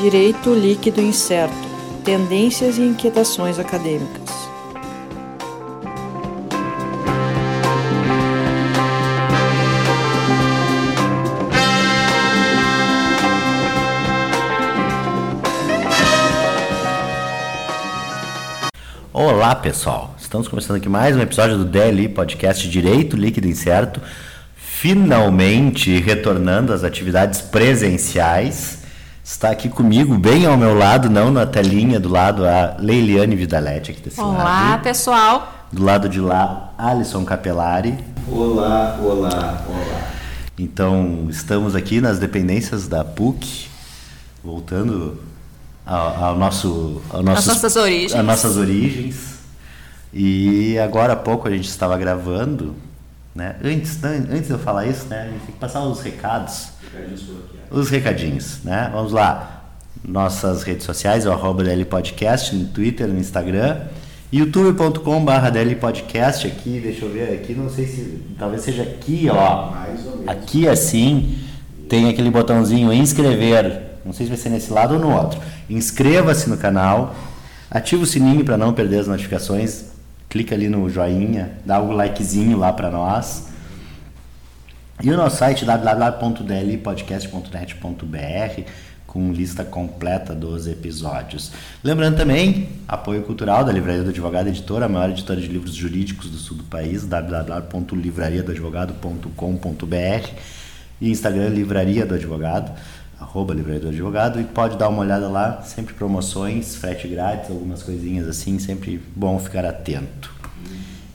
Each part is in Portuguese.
Direito líquido incerto. Tendências e inquietações acadêmicas. Olá pessoal, estamos começando aqui mais um episódio do DLI Podcast Direito Líquido Incerto, finalmente retornando às atividades presenciais. Está aqui comigo, bem ao meu lado, não na telinha, do lado a Leiliane Vidalete aqui desse Olá, lado. pessoal. Do lado de lá, Alisson Capelari. Olá, olá, olá. Então, estamos aqui nas dependências da PUC, voltando ao, ao nosso, ao nossos, Às nossas origens. às nossas origens. E agora há pouco a gente estava gravando, né? Antes, não, antes de eu falar isso, né? A gente tem que passar os recados. Os recadinhos, né? Vamos lá. Nossas redes sociais, o arroba DL Podcast, no Twitter, no Instagram. youtube.com.br DL Podcast aqui, deixa eu ver aqui, não sei se, talvez seja aqui, ó. Aqui assim, tem aquele botãozinho inscrever. Não sei se vai ser nesse lado ou no outro. Inscreva-se no canal, ativa o sininho para não perder as notificações. Clica ali no joinha, dá o likezinho lá para nós. E o nosso site www.dlpodcast.net.br com lista completa dos episódios. Lembrando também, apoio cultural da Livraria do Advogado Editora, a maior editora de livros jurídicos do sul do país, www.livrariadoadvogado.com.br e Instagram Livraria do Advogado, arroba Livraria do Advogado, e pode dar uma olhada lá, sempre promoções, frete grátis, algumas coisinhas assim, sempre bom ficar atento.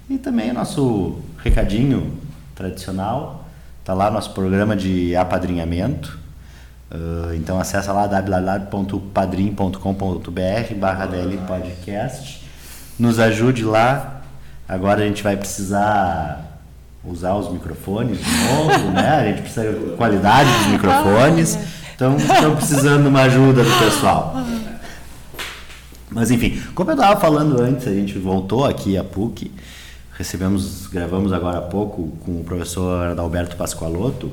E também o nosso recadinho tradicional, tá lá nosso programa de apadrinhamento. Uh, então acessa lá www.padrim.com.br barra DL Podcast. Nos ajude lá. Agora a gente vai precisar usar os microfones de novo, né? A gente precisa de qualidade dos microfones. Então estamos precisando de uma ajuda do pessoal. Mas enfim, como eu estava falando antes, a gente voltou aqui a PUC, recebemos, gravamos agora há pouco com o professor Adalberto Pascoaloto.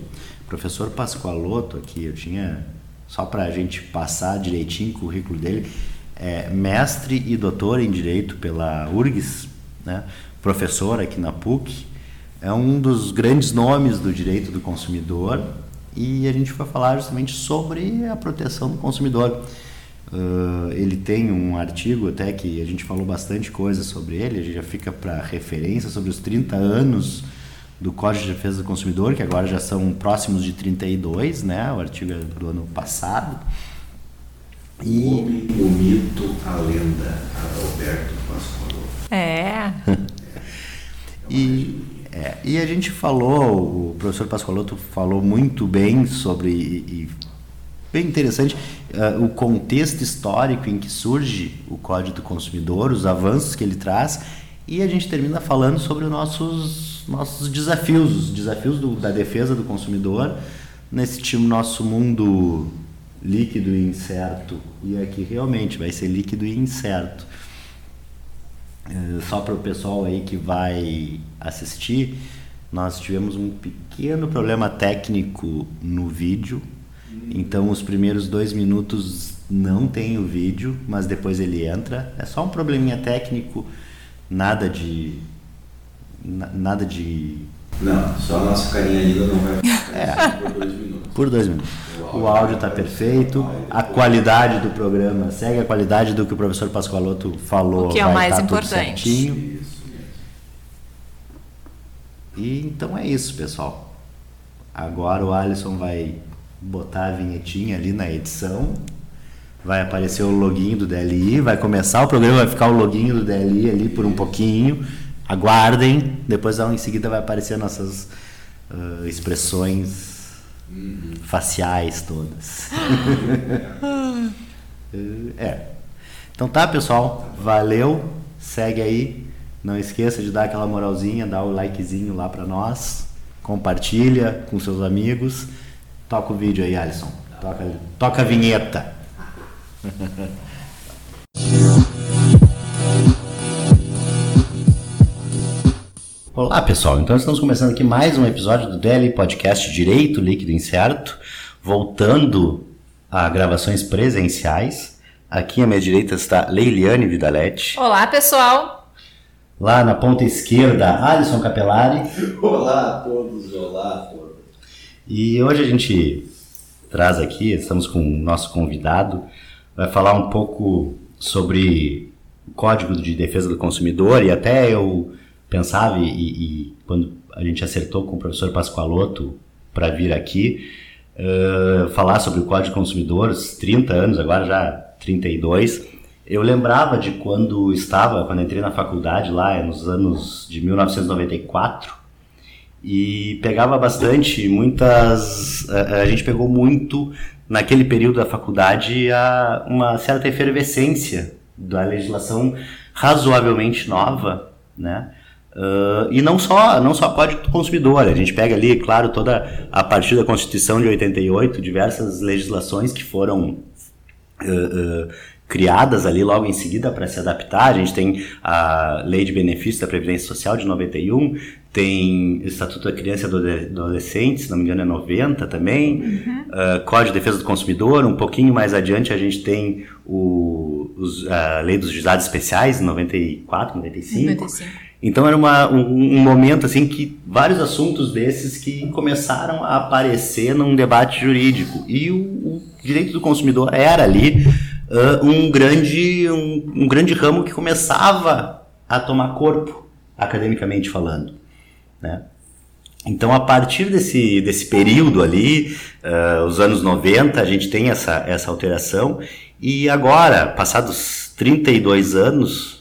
Professor Pascoaloto aqui, eu tinha, só para a gente passar direitinho o currículo dele, é mestre e doutor em Direito pela URGS, né? professor aqui na PUC, é um dos grandes nomes do direito do consumidor e a gente vai falar justamente sobre a proteção do consumidor. Uh, ele tem um artigo até que a gente falou bastante coisa sobre ele, a gente já fica para referência sobre os 30 anos do Código de Defesa do Consumidor, que agora já são próximos de 32, né? O artigo é do ano passado. O E homem, o mito, a lenda, Adalberto Pascoal. É. E, é, e a gente falou, o professor Pascoaloto falou muito bem sobre, e, e bem interessante, uh, o contexto histórico em que surge o Código do Consumidor, os avanços que ele traz, e a gente termina falando sobre os nossos, nossos desafios, os desafios do, da defesa do consumidor nesse nosso mundo líquido e incerto. E aqui realmente vai ser líquido e incerto. Eh, Só para o pessoal aí que vai assistir, nós tivemos um pequeno problema técnico no vídeo. Então, os primeiros dois minutos não tem o vídeo, mas depois ele entra. É só um probleminha técnico, nada de. na- Nada de. Não, só a nossa carinha linda não vai É. por dois minutos. Por dois minutos. O áudio está perfeito, a qualidade do programa segue a qualidade do que o professor Pascoaloto falou. O que é o vai mais tá tudo importante. certinho. Isso mesmo. E então é isso, pessoal. Agora o Alisson vai botar a vinhetinha ali na edição. Vai aparecer o login do DLI, vai começar o programa, vai ficar o login do DLI ali por um pouquinho. Aguardem, depois em seguida vai aparecer nossas ah, expressões faciais todas. é. Então tá, pessoal. Valeu. Segue aí. Não esqueça de dar aquela moralzinha, dar o likezinho lá pra nós. Compartilha com seus amigos. Toca o vídeo aí, Alisson. Toca, toca a vinheta. Olá pessoal, então estamos começando aqui mais um episódio do DL Podcast Direito Líquido Incerto, voltando a gravações presenciais. Aqui à minha direita está Leiliane Vidalete. Olá pessoal! Lá na ponta esquerda, Alisson Capelari. Olá a todos, olá a todos. E hoje a gente traz aqui, estamos com o nosso convidado, vai falar um pouco sobre o Código de Defesa do Consumidor e até eu pensava e, e quando a gente acertou com o professor Pascoaloto para vir aqui uh, falar sobre o Código de Consumidor, 30 anos, agora já 32, eu lembrava de quando estava, quando entrei na faculdade lá nos anos de 1994 e pegava bastante, muitas, a, a gente pegou muito naquele período da faculdade a, uma certa efervescência da legislação razoavelmente nova, né? Uh, e não só, não só Código do Consumidor, a gente pega ali, claro, toda a partir da Constituição de 88, diversas legislações que foram uh, uh, criadas ali logo em seguida para se adaptar. A gente tem a Lei de Benefícios da Previdência Social de 91, tem o Estatuto da Criança e do Adolescente, se não me engano é 90 também, uhum. uh, Código de Defesa do Consumidor, um pouquinho mais adiante a gente tem o, os, a Lei dos Juizados Especiais, 94, 95. 95. Então era uma, um, um, momento assim que vários assuntos desses que começaram a aparecer num debate jurídico e o, o direito do consumidor era ali uh, um grande um, um, grande ramo que começava a tomar corpo academicamente falando, né? Então a partir desse desse período ali, uh, os anos 90, a gente tem essa essa alteração e agora, passados 32 anos,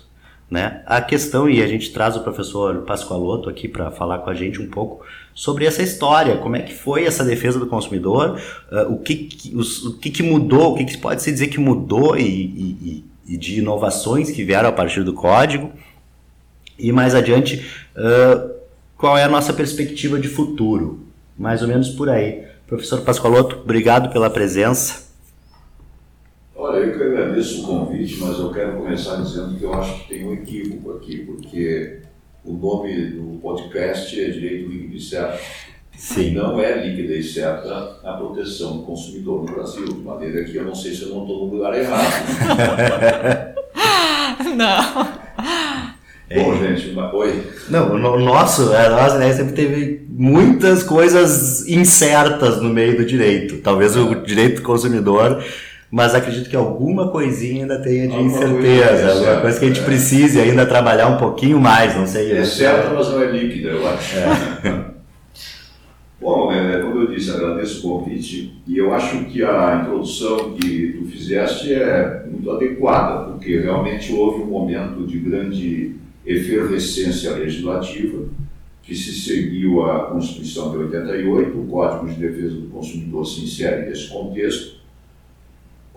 né? A questão, e a gente traz o professor Pascoaloto aqui para falar com a gente um pouco sobre essa história, como é que foi essa defesa do consumidor, uh, o, que, os, o que, que, mudou, o que, que pode se dizer que mudou e, e, e, de inovações que vieram a partir do código, e mais adiante, uh, qual é a nossa perspectiva de futuro, mais ou menos por aí. Professor Pascoaloto, obrigado pela presença. Olha, eu que agradeço o convite, mas eu quero começar dizendo que eu acho que tem um equívoco aqui, porque o nome do podcast é Direito Líquido e Certo. Sim. Não é líquida e certa a proteção do consumidor no Brasil, de maneira que eu não sei se eu não estou no lugar errado. não. Bom, gente, uma... oi. Não, o nosso, a nossa né, sempre teve muitas coisas incertas no meio do direito. Talvez o direito do consumidor mas acredito que alguma coisinha ainda tenha de alguma incerteza, coisa, alguma coisa que a gente é. precise ainda trabalhar um pouquinho mais, não sei. É certa, mas não é líquida, eu acho. É. Bom, é, como eu disse, agradeço o convite e eu acho que a introdução que tu fizeste é muito adequada, porque realmente houve um momento de grande efervescência legislativa que se seguiu à Constituição de 88, o Código de Defesa do Consumidor se insere nesse contexto,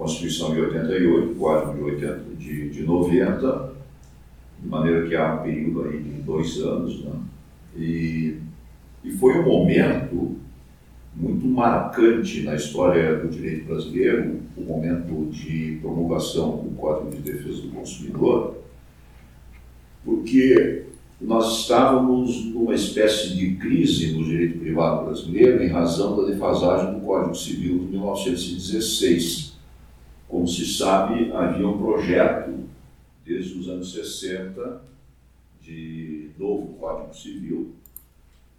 Constituição de 88, Código de, 80, de, de 90, de maneira que há um período aí de dois anos. Né? E, e foi um momento muito marcante na história do direito brasileiro, o momento de promulgação do Código de Defesa do Consumidor, porque nós estávamos numa espécie de crise no direito privado brasileiro em razão da defasagem do Código Civil de 1916 como se sabe, havia um projeto desde os anos 60 de novo Código Civil.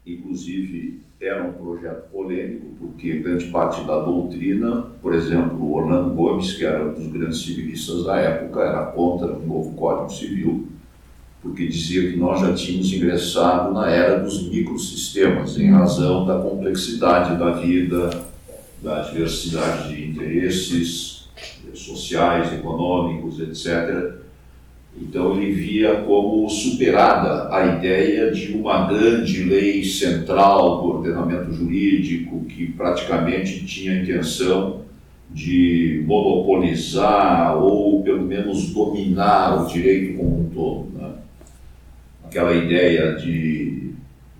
Inclusive, era um projeto polêmico, porque grande parte da doutrina, por exemplo, Orlando Gomes, que era um dos grandes civilistas da época, era contra o novo Código Civil, porque dizia que nós já tínhamos ingressado na era dos microsistemas, em razão da complexidade da vida, da diversidade de interesses, sociais, econômicos, etc. Então ele via como superada a ideia de uma grande lei central do ordenamento jurídico que praticamente tinha a intenção de monopolizar ou pelo menos dominar o direito como um todo. Né? Aquela ideia de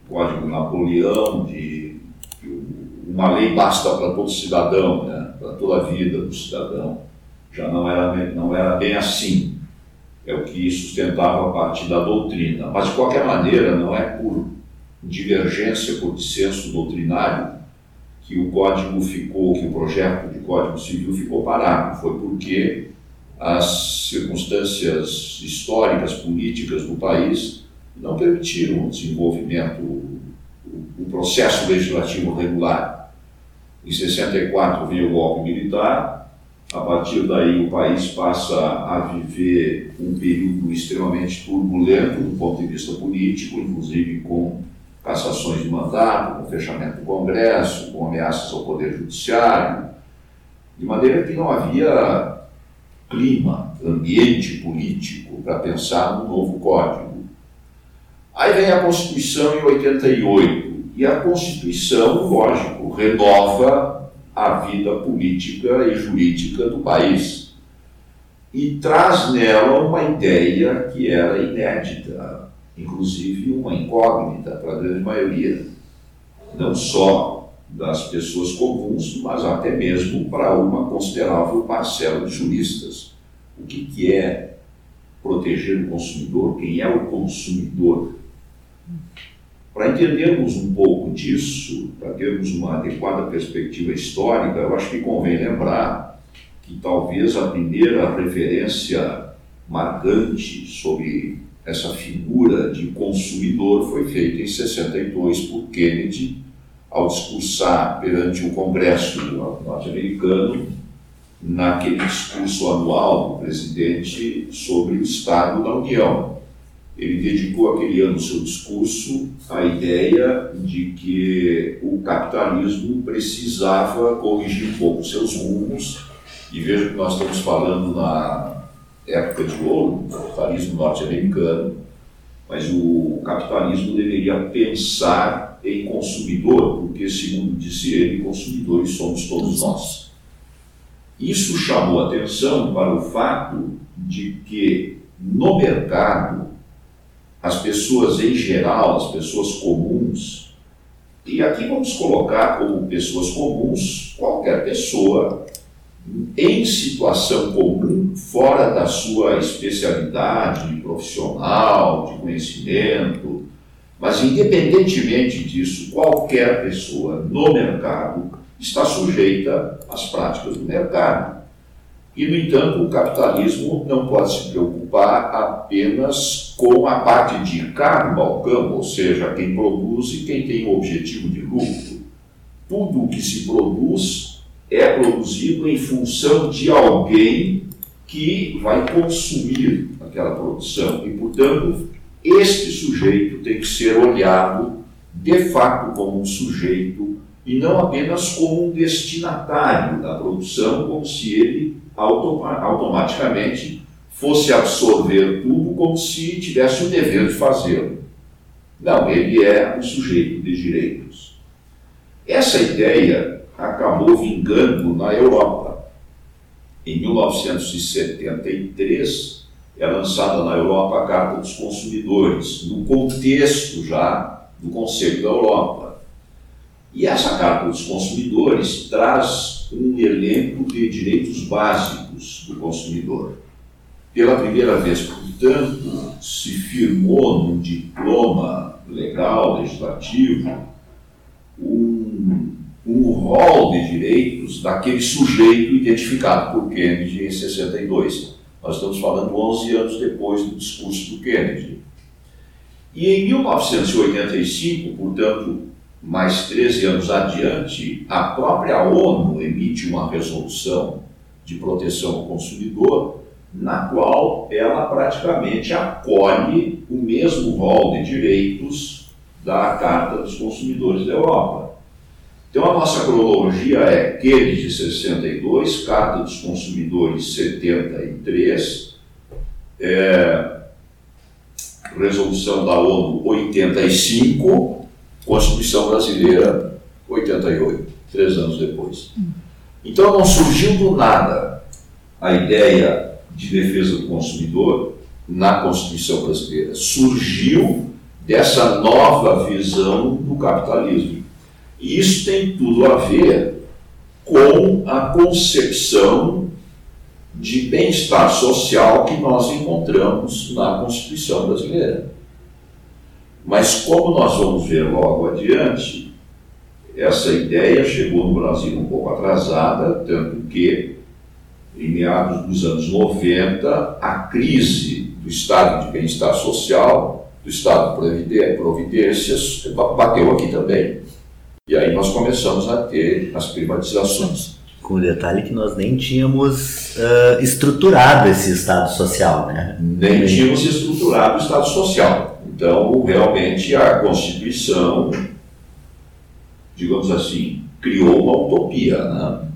Código Napoleão, de que uma lei basta para todo cidadão, né? para toda a vida do cidadão já não era, não era bem assim. É o que sustentava a partir da doutrina. Mas, de qualquer maneira, não é por divergência por dissenso doutrinário que o código ficou, que o projeto de código civil ficou parado. Foi porque as circunstâncias históricas, políticas do país não permitiram o desenvolvimento, o processo legislativo regular. Em 64 veio o golpe militar, a partir daí o país passa a viver um período extremamente turbulento do ponto de vista político, inclusive com cassações de mandato, com fechamento do Congresso, com ameaças ao Poder Judiciário, de maneira que não havia clima, ambiente político para pensar no novo código. Aí vem a Constituição em 88, e a Constituição, lógico, renova a vida política e jurídica do país e traz nela uma ideia que era inédita, inclusive uma incógnita para a grande maioria, não só das pessoas comuns, mas até mesmo para uma considerável parcela de juristas. O que, que é proteger o consumidor? Quem é o consumidor? Para entendermos um pouco disso, para termos uma adequada perspectiva histórica, eu acho que convém lembrar que talvez a primeira referência marcante sobre essa figura de consumidor foi feita em 62 por Kennedy, ao discursar perante o Congresso norte-americano, naquele discurso anual do presidente sobre o Estado da União. Ele dedicou aquele ano seu discurso à ideia de que o capitalismo precisava corrigir um pouco seus rumos, e veja que nós estamos falando na época de ouro, capitalismo norte-americano, mas o capitalismo deveria pensar em consumidor, porque, segundo disse ele, consumidores somos todos nós. Isso chamou atenção para o fato de que, no mercado, as pessoas em geral, as pessoas comuns, e aqui vamos colocar como pessoas comuns qualquer pessoa em situação comum, fora da sua especialidade profissional, de conhecimento, mas independentemente disso, qualquer pessoa no mercado está sujeita às práticas do mercado. E, no entanto, o capitalismo não pode se preocupar apenas com a parte de carne balcão, ou seja, quem produz e quem tem o objetivo de lucro. Tudo o que se produz é produzido em função de alguém que vai consumir aquela produção. E, portanto, este sujeito tem que ser olhado de fato como um sujeito e não apenas como um destinatário da produção, como se ele automaticamente fosse absorver tudo como se tivesse o dever de fazê-lo. Não, ele é um sujeito de direitos. Essa ideia acabou vingando na Europa. Em 1973, é lançada na Europa a Carta dos Consumidores, no contexto já do Conselho da Europa. E essa Carta dos Consumidores traz um elenco de direitos básicos do consumidor. Pela primeira vez, portanto, se firmou num diploma legal, legislativo, um um rol de direitos daquele sujeito identificado por Kennedy em 62. Nós estamos falando 11 anos depois do discurso do Kennedy. E em 1985, portanto, mais 13 anos adiante, a própria ONU emite uma resolução de proteção ao consumidor, na qual ela praticamente acolhe o mesmo rol de direitos da Carta dos Consumidores da Europa. Então a nossa cronologia é Kennedy de 62, Carta dos Consumidores 73, é, Resolução da ONU 85, Constituição Brasileira 88, três anos depois. Então não surgiu do nada a ideia de defesa do consumidor na Constituição Brasileira. Surgiu dessa nova visão do capitalismo e isso tem tudo a ver com a concepção de bem-estar social que nós encontramos na Constituição brasileira. Mas como nós vamos ver logo adiante, essa ideia chegou no Brasil um pouco atrasada, tanto que em meados dos anos 90, a crise do estado de bem-estar social, do estado de providências, bateu aqui também. E aí nós começamos a ter as privatizações. Com o detalhe que nós nem tínhamos uh, estruturado esse Estado social, né? Nem tínhamos estruturado o Estado social. Então, realmente, a Constituição, digamos assim, criou uma utopia, né?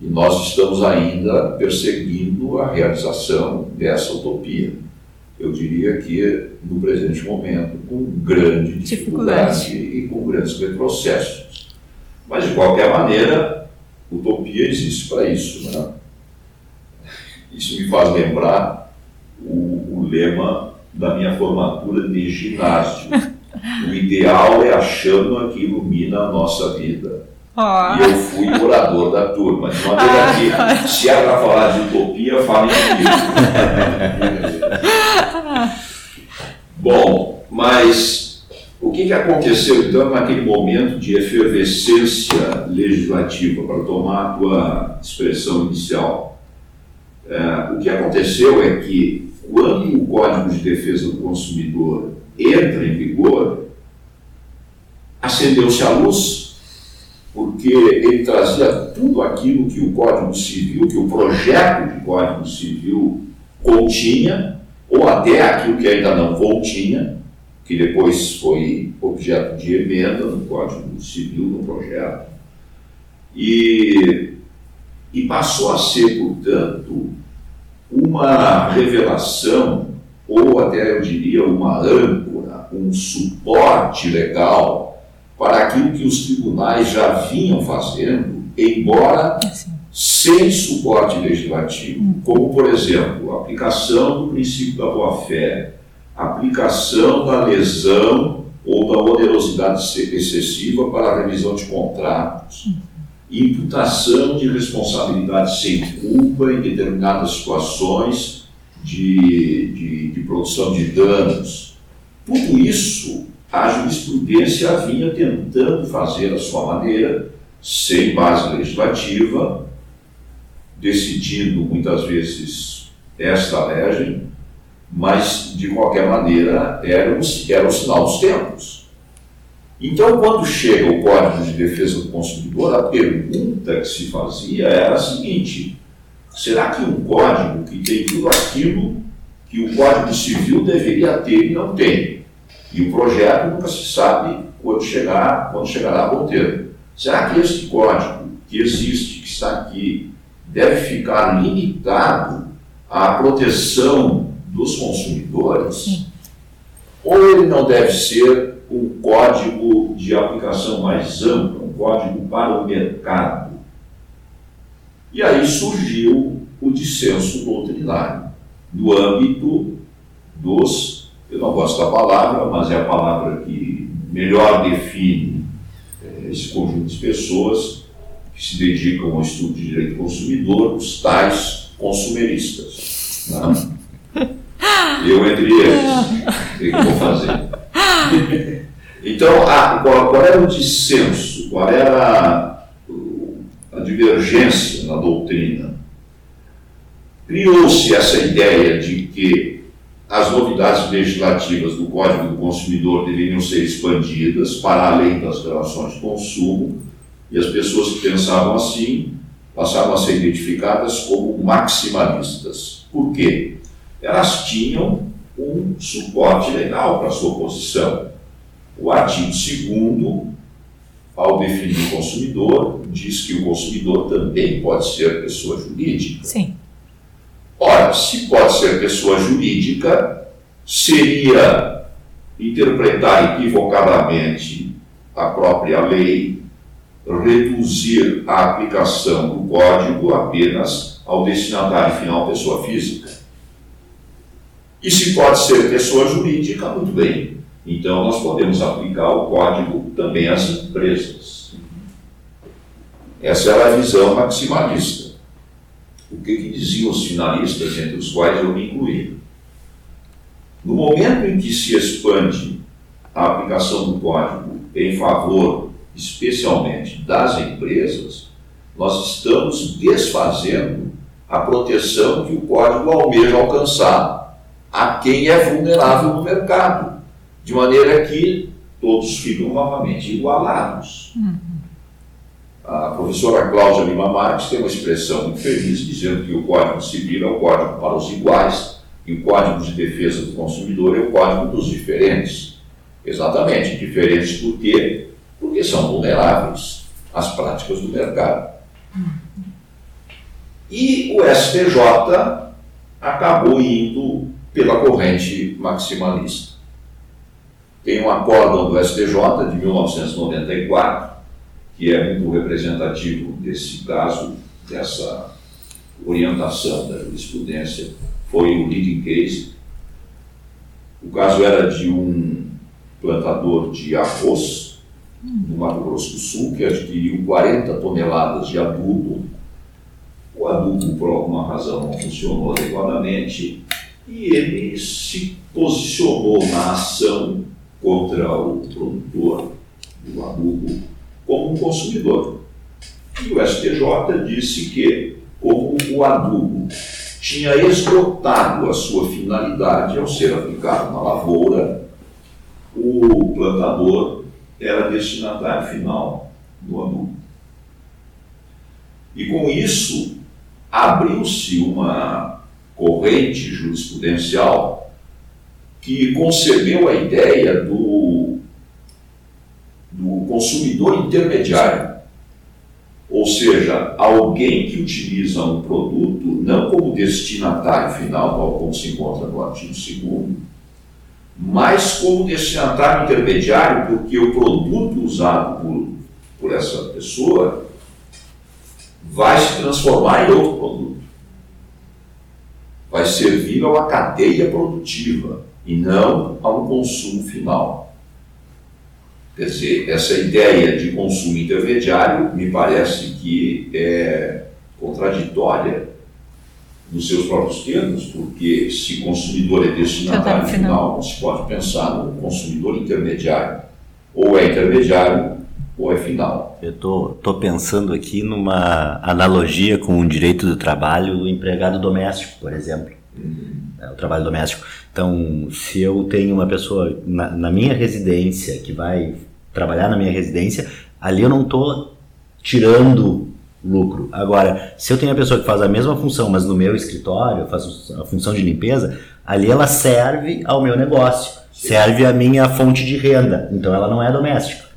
E nós estamos ainda perseguindo a realização dessa utopia. Eu diria que, no presente momento, com grande dificuldade, dificuldade. e com grandes retrocessos. Mas, de qualquer maneira, Utopia existe para isso. Né? Isso me faz lembrar o, o lema da minha formatura de ginásio. O ideal é a chama que ilumina a nossa vida. Oh. E eu fui orador da turma. De maneira que, se é para falar de utopia, fale comigo. Bom, mas o que, que aconteceu então naquele momento de efervescência legislativa, para tomar a tua expressão inicial? É, o que aconteceu é que quando o Código de Defesa do Consumidor entra em vigor, acendeu-se a luz, porque ele trazia tudo aquilo que o Código Civil, que o projeto de Código Civil continha, ou até aquilo que ainda não continha, que depois foi objeto de emenda no Código Civil, no projeto, e, e passou a ser, portanto, uma revelação, ou até eu diria uma âncora, um suporte legal para aquilo que os tribunais já vinham fazendo, embora sem suporte legislativo, como, por exemplo, a aplicação do princípio da boa-fé, aplicação da lesão ou da onerosidade excessiva para a revisão de contratos, imputação de responsabilidade sem culpa em determinadas situações de, de, de produção de danos. Tudo isso a jurisprudência vinha tentando fazer a sua maneira, sem base legislativa, decidindo muitas vezes esta legem, mas de qualquer maneira era um, era um sinal dos tempos. Então, quando chega o Código de Defesa do Consumidor, a pergunta que se fazia era a seguinte: será que um código que tem tudo aquilo que o Código Civil deveria ter e não tem? E o projeto nunca se sabe quando chegar, quando chegará a bom termo. Será que este código que existe, que está aqui, deve ficar limitado à proteção dos consumidores, Sim. ou ele não deve ser um código de aplicação mais ampla, um código para o mercado. E aí surgiu o dissenso doutrinário no âmbito dos, eu não gosto da palavra, mas é a palavra que melhor define é, esse conjunto de pessoas que se dedicam ao estudo de direito do consumidor, os tais consumeristas. Né? Eu entre eles. O que eu vou fazer? Então, a, qual, qual, era o dissenso? Qual era a, a divergência na doutrina? Criou-se essa ideia de que as novidades legislativas do Código do Consumidor deveriam ser expandidas para além das relações de consumo, e as pessoas que pensavam assim passaram a ser identificadas como maximalistas. Por quê? elas tinham um suporte legal para a sua posição. O artigo 2 ao definir o consumidor, diz que o consumidor também pode ser pessoa jurídica. Sim. Ora, se pode ser pessoa jurídica, seria interpretar equivocadamente a própria lei, reduzir a aplicação do código apenas ao destinatário final, pessoa física. E se pode ser pessoa jurídica, muito bem. Então nós podemos aplicar o código também às empresas. Essa era a visão maximalista. O que, que diziam os finalistas, entre os quais eu me incluí? No momento em que se expande a aplicação do código em favor, especialmente das empresas, nós estamos desfazendo a proteção que o código almeja alcançar a quem é vulnerável no mercado, de maneira que todos ficam novamente igualados. Uhum. A professora Cláudia Lima Marques tem uma expressão muito feliz dizendo que o Código Civil é o código para os iguais e o Código de Defesa do Consumidor é o código dos diferentes. Exatamente, diferentes por quê? Porque são vulneráveis às práticas do mercado. E o STJ acabou indo pela corrente maximalista. Tem um acórdão do STJ de 1994, que é muito representativo desse caso, dessa orientação da jurisprudência, foi o leading case. O caso era de um plantador de arroz no Mato Grosso do Sul que adquiriu 40 toneladas de adubo. O adubo, por alguma razão, não funcionou adequadamente e ele se posicionou na ação contra o produtor do adubo como um consumidor. E o STJ disse que, como o adubo tinha esgotado a sua finalidade ao ser aplicado na lavoura, o plantador era destinatário final do adubo. E com isso, abriu-se uma corrente jurisprudencial que concebeu a ideia do, do consumidor intermediário, ou seja, alguém que utiliza um produto não como destinatário final, tal como se encontra no artigo 2 mas como destinatário intermediário, porque o produto usado por, por essa pessoa vai se transformar em outro produto. Vai servir a uma cadeia produtiva e não a um consumo final. Quer dizer, essa ideia de consumo intermediário me parece que é contraditória nos seus próprios termos, porque se consumidor é destinatário final, final, não se pode pensar no consumidor intermediário. Ou é intermediário ou é final. Eu tô, tô pensando aqui numa analogia com o direito do trabalho do empregado doméstico, por exemplo. Uhum. É, o trabalho doméstico. Então, se eu tenho uma pessoa na, na minha residência que vai trabalhar na minha residência, ali eu não estou tirando lucro. Agora, se eu tenho a pessoa que faz a mesma função, mas no meu escritório, eu faço a função de limpeza, ali ela serve ao meu negócio, serve à minha fonte de renda. Então ela não é doméstica.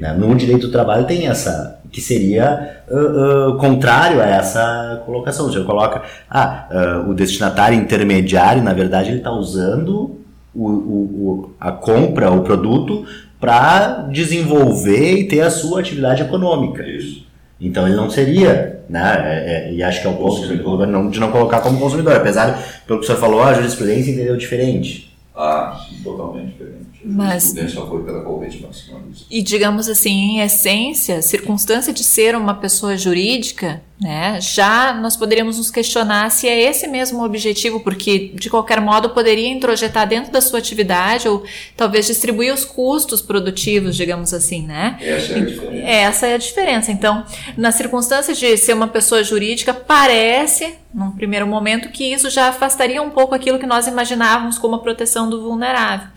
Né? No direito do trabalho tem essa, que seria uh, uh, contrário a essa colocação. Você coloca, ah, uh, o destinatário intermediário, na verdade, ele está usando o, o, a compra, o produto, para desenvolver e ter a sua atividade econômica. Isso. Então ele não seria, né? É, é, e acho que é o ponto de não, de não colocar como consumidor. Apesar, pelo que o senhor falou, a jurisprudência entendeu diferente. Ah, totalmente diferente. Mas, foi pela corrente maximalista. E digamos assim, em essência, circunstância de ser uma pessoa jurídica, né, já nós poderíamos nos questionar se é esse mesmo o objetivo, porque de qualquer modo poderia introjetar dentro da sua atividade ou talvez distribuir os custos produtivos, digamos assim, né? Essa é a diferença. Essa é a diferença. Então, na circunstância de ser uma pessoa jurídica, parece, num primeiro momento, que isso já afastaria um pouco aquilo que nós imaginávamos como a proteção do vulnerável.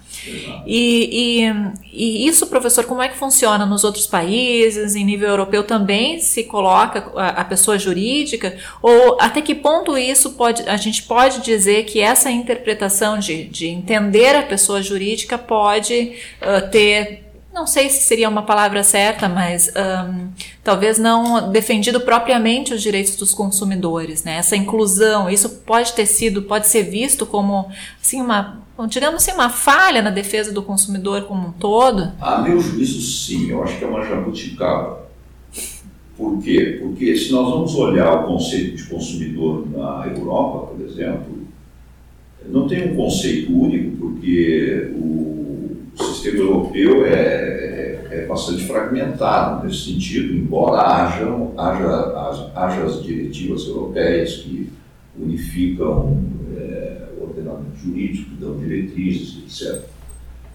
E, e, e, isso, professor, como é que funciona nos outros países, em nível europeu também se coloca a, a, pessoa jurídica? Ou até que ponto isso pode, a gente pode dizer que essa interpretação de, de entender a pessoa jurídica pode uh, ter não sei se seria uma palavra certa, mas um, talvez não defendido propriamente os direitos dos consumidores, né? Essa inclusão, isso pode ter sido, pode ser visto como assim uma, digamos assim, uma falha na defesa do consumidor como um todo. A meu juízo, sim. Eu acho que é uma jabuticaba. Por quê? Porque se nós vamos olhar o conceito de consumidor na Europa, por exemplo, não tem um conceito único, porque o sistema europeu é, é, é, bastante fragmentado nesse sentido, embora haja, haja, haja as diretivas europeias que unificam é, o ordenamento jurídico, dão diretrizes, etc.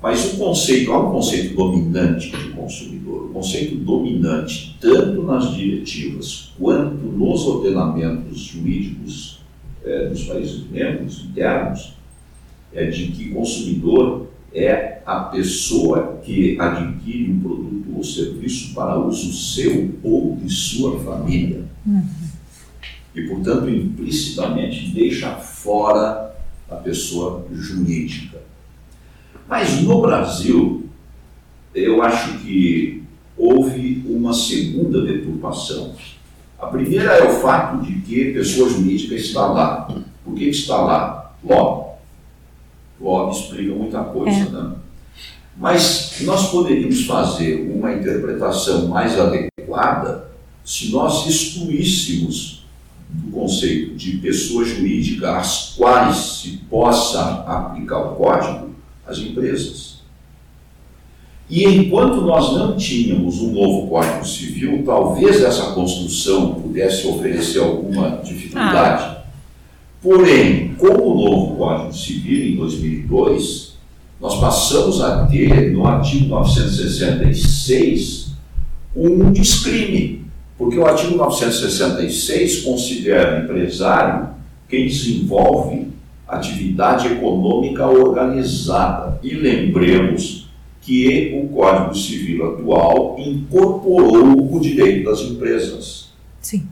Mas o conceito, há um conceito dominante de consumidor. O conceito dominante, tanto nas diretivas quanto nos ordenamentos jurídicos é, dos países membros internos, é de que consumidor é a pessoa que adquire um produto ou serviço para uso seu ou de sua família. Uhum. E, portanto, implicitamente deixa fora a pessoa jurídica. Mas no Brasil, eu acho que houve uma segunda deturpação. A primeira é o fato de que pessoa jurídica está lá. Por que está lá? Lobby. Lobby explica muita coisa, é. né? Mas nós poderíamos fazer uma interpretação mais adequada se nós excluíssemos do conceito de pessoa jurídica às quais se possa aplicar o código as empresas. E enquanto nós não tínhamos um novo Código Civil, talvez essa construção pudesse oferecer alguma dificuldade. Ah. Porém, com o novo Código Civil, em 2002, nós passamos a ter, no artigo 966, um descrime. Porque o artigo 966 considera empresário quem desenvolve atividade econômica organizada. E lembremos que o Código Civil atual incorporou o direito das empresas. Sim.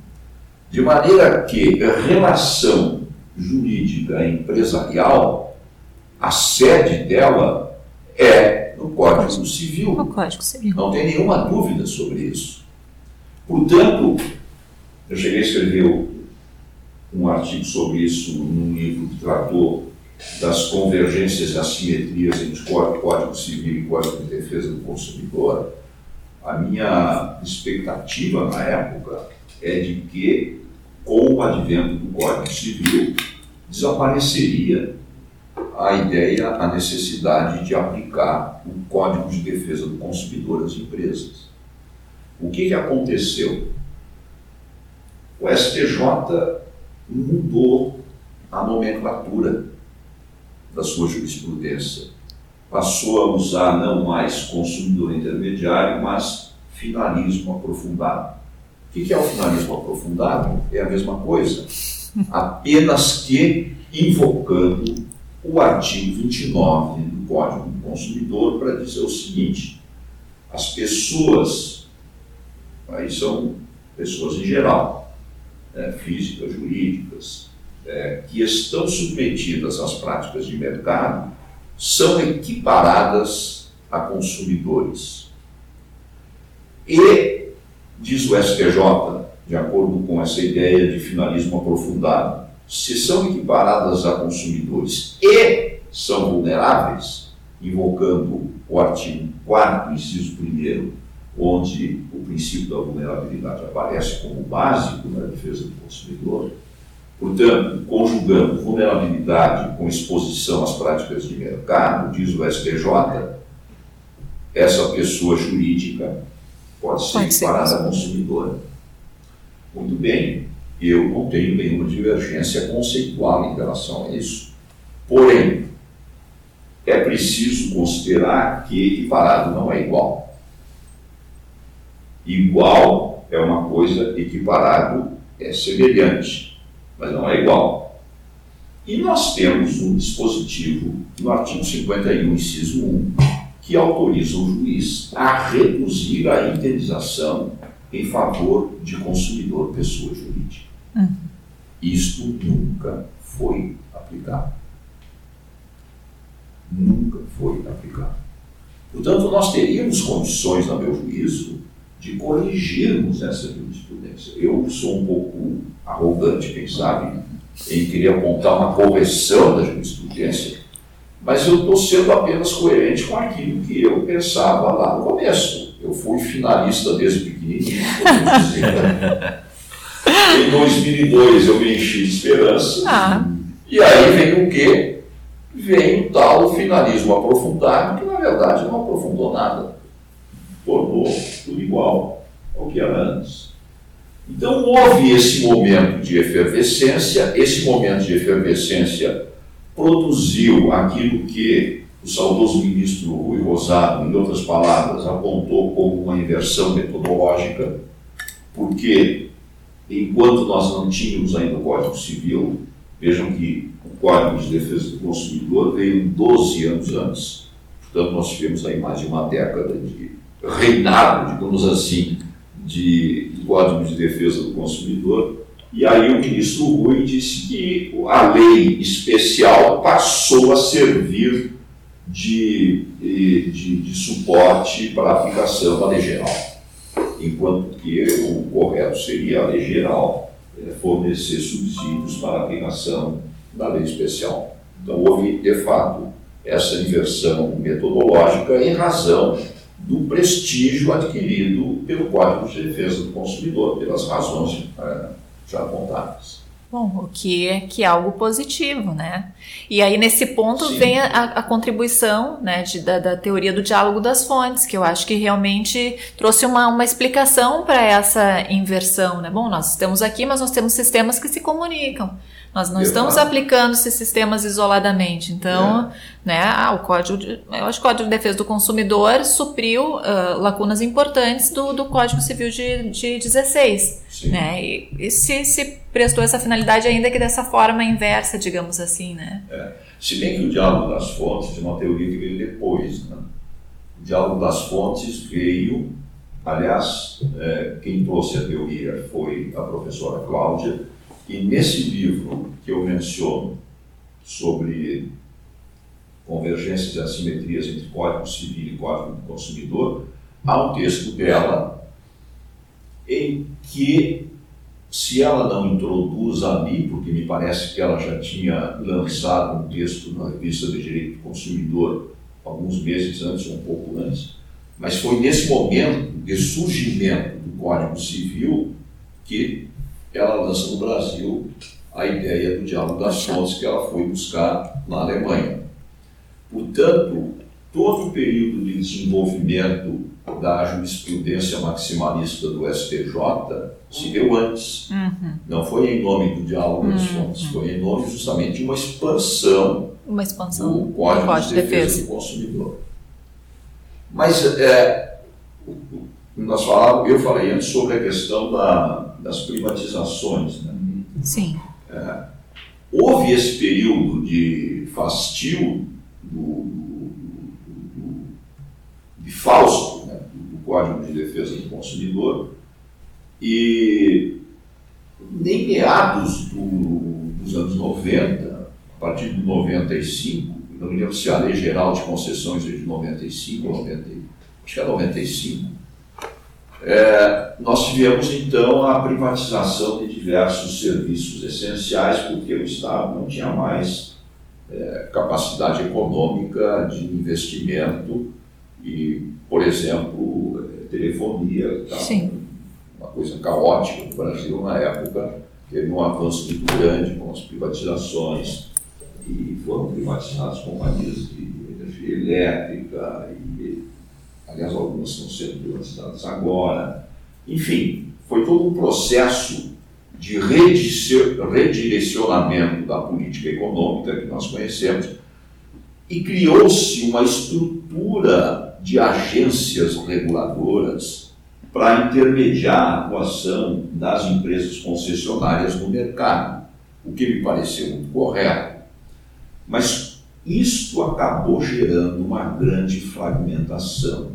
De maneira que a relação jurídica empresarial, a sede dela é no Código Civil. No Código Civil. Não tem nenhuma dúvida sobre isso. Portanto, eu cheguei a escrever um artigo sobre isso num livro que tratou das convergências e assimetrias entre Código Civil e Código de Defesa do Consumidor, a minha expectativa na época é de que, com o advento do Código Civil, desapareceria a ideia, a necessidade de aplicar o Código de Defesa do Consumidor às empresas. O que, que aconteceu? O STJ mudou a nomenclatura da sua jurisprudência. Passou a usar não mais consumidor intermediário, mas finalismo aprofundado. O que é o finalismo aprofundado? É a mesma coisa, apenas que invocando o artigo 29 do Código do Consumidor para dizer o seguinte: as pessoas, aí são pessoas em geral, é, físicas, jurídicas, é, que estão submetidas às práticas de mercado são equiparadas a consumidores. E, diz o STJ, de acordo com essa ideia de finalismo aprofundado, se são equiparadas a consumidores e são vulneráveis, invocando o artigo 4, inciso 1 onde o princípio da vulnerabilidade aparece como básico na defesa do consumidor. Portanto, conjugando vulnerabilidade com exposição às práticas de mercado, diz o STJ, essa pessoa jurídica pode ser equiparada consumidora. Muito bem, eu não tenho nenhuma divergência conceitual em relação a isso. Porém, é preciso considerar que equiparado não é igual. Igual é uma coisa, equiparado é semelhante, mas não é igual. E nós temos um dispositivo no artigo 51, inciso 1, que autoriza o juiz a reduzir a indenização em favor de consumidor pessoa jurídica. Uhum. Isto nunca foi aplicado. Nunca foi aplicado. Portanto, nós teríamos condições, a meu juízo, de corrigirmos essa jurisprudência. Eu sou um pouco arrogante, quem sabe, em querer apontar uma correção da jurisprudência, mas eu estou sendo apenas coerente com aquilo que eu pensava lá no começo. Eu fui finalista desde pequenininho, Em 2002 eu me enchi de esperança. Ah. E aí vem o quê? Vem o tal finalismo aprofundado, que na verdade não aprofundou nada tornou tudo igual ao que era antes. Então houve esse momento de efervescência, esse momento de efervescência produziu aquilo que o saudoso ministro Rui Rosado, em outras palavras, apontou como uma inversão metodológica, porque enquanto nós não tínhamos ainda o Código Civil, vejam que o Código de Defesa do Consumidor veio 12 anos antes, portanto nós tivemos aí mais de uma década de reinado, digamos assim, de Código de Defesa do Consumidor, e aí o ministro Rui disse que a lei especial passou a servir de, de, de suporte para a aplicação da lei geral, enquanto que o correto seria a lei geral é, fornecer subsídios para a aplicação da lei especial. Então houve, de fato, essa inversão metodológica em razão do prestígio adquirido pelo Código de Defesa do Consumidor, pelas razões é, já apontadas. Bom, o que é, que é algo positivo, né? E aí, nesse ponto, Sim. vem a, a, contribuição né, de, da, da, teoria do diálogo das fontes, que eu acho que realmente trouxe uma, uma explicação para essa inversão, né? Bom, nós estamos aqui, mas nós temos sistemas que se comunicam. Nós não estamos aplicando esses sistemas isoladamente. Então, é. né, ah, o Código de, eu acho que o Código de Defesa do Consumidor supriu uh, lacunas importantes do, do Código Civil de, de 16. Sim. Né? E, e se, se, prestou essa finalidade ainda que dessa forma inversa, digamos assim, né? É. Se bem que o diálogo das fontes é uma teoria que veio depois, né? O diálogo das fontes veio, aliás, é, quem trouxe a teoria foi a professora Cláudia, e nesse livro que eu menciono sobre convergências e assimetrias entre Código Civil e Código do Consumidor, há um texto dela em que, se ela não introduz ali, porque me parece que ela já tinha lançado um texto na revista de Direito do Consumidor alguns meses antes, ou um pouco antes, mas foi nesse momento de surgimento do Código Civil que ela lança no Brasil a ideia do diálogo das fontes que ela foi buscar na Alemanha. Portanto, todo o período de desenvolvimento da jurisprudência maximalista do STJ se deu antes. Uhum. Não foi em nome do diálogo das uhum. fontes, foi em nome justamente de uma expansão, uma expansão do Código, Código de Defesa, defesa do Consumidor. Mas é, nós falávamos, eu falei antes sobre a questão da, das privatizações. Né? Sim. É, houve esse período de fastio do, do, do, de Fausto, né? do Código de Defesa do Consumidor, e nem meados dos anos 90, a partir de 95, não me lembro se a Lei Geral de Concessões é de 95 ou 90, acho que é 95, é, nós tivemos então a privatização de diversos serviços essenciais, porque o Estado não tinha mais é, capacidade econômica de investimento e, por exemplo, telefonia, tá, uma coisa caótica no Brasil na época, teve um avanço muito grande com as privatizações e foram privatizadas companhias de energia elétrica e aliás, algumas estão sendo privatizadas agora. Enfim, foi todo um processo de redirecionamento da política econômica que nós conhecemos e criou-se uma estrutura de agências reguladoras para intermediar a atuação das empresas concessionárias no mercado, o que me pareceu muito correto. Mas isto acabou gerando uma grande fragmentação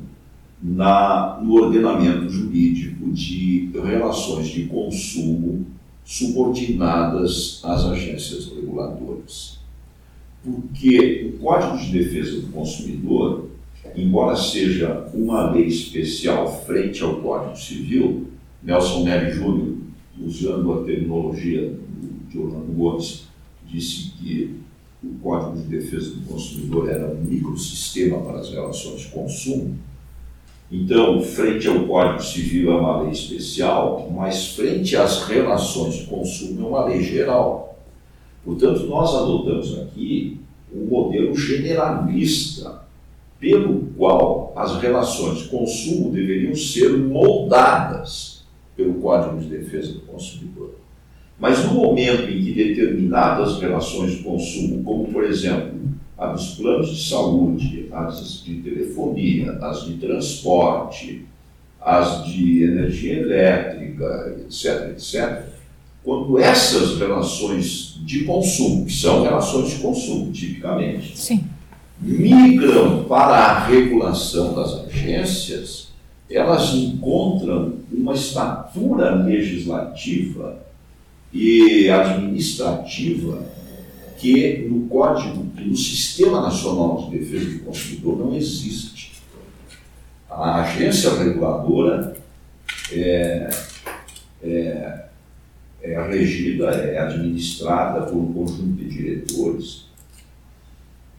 na, no ordenamento jurídico de relações de consumo subordinadas às agências reguladoras. Porque o Código de Defesa do Consumidor, embora seja uma lei especial frente ao Código Civil, Nelson Nery Júnior, usando a terminologia de Orlando Gomes, disse que o Código de Defesa do Consumidor era um microsistema para as relações de consumo, então, frente ao Código Civil é uma lei especial, mas frente às relações de consumo é uma lei geral. Portanto, nós adotamos aqui um modelo generalista, pelo qual as relações de consumo deveriam ser moldadas pelo Código de Defesa do Consumidor. Mas no momento em que determinadas relações de consumo, como por exemplo a dos planos de saúde, as de telefonia, as de transporte, as de energia elétrica, etc., etc., quando essas relações de consumo, que são relações de consumo, tipicamente, Sim. Migram para a regulação das agências, elas encontram uma estatura legislativa e administrativa que no Código, no Sistema Nacional de Defesa do Consumidor não existe. A agência reguladora é, é, é regida, é administrada por um conjunto de diretores,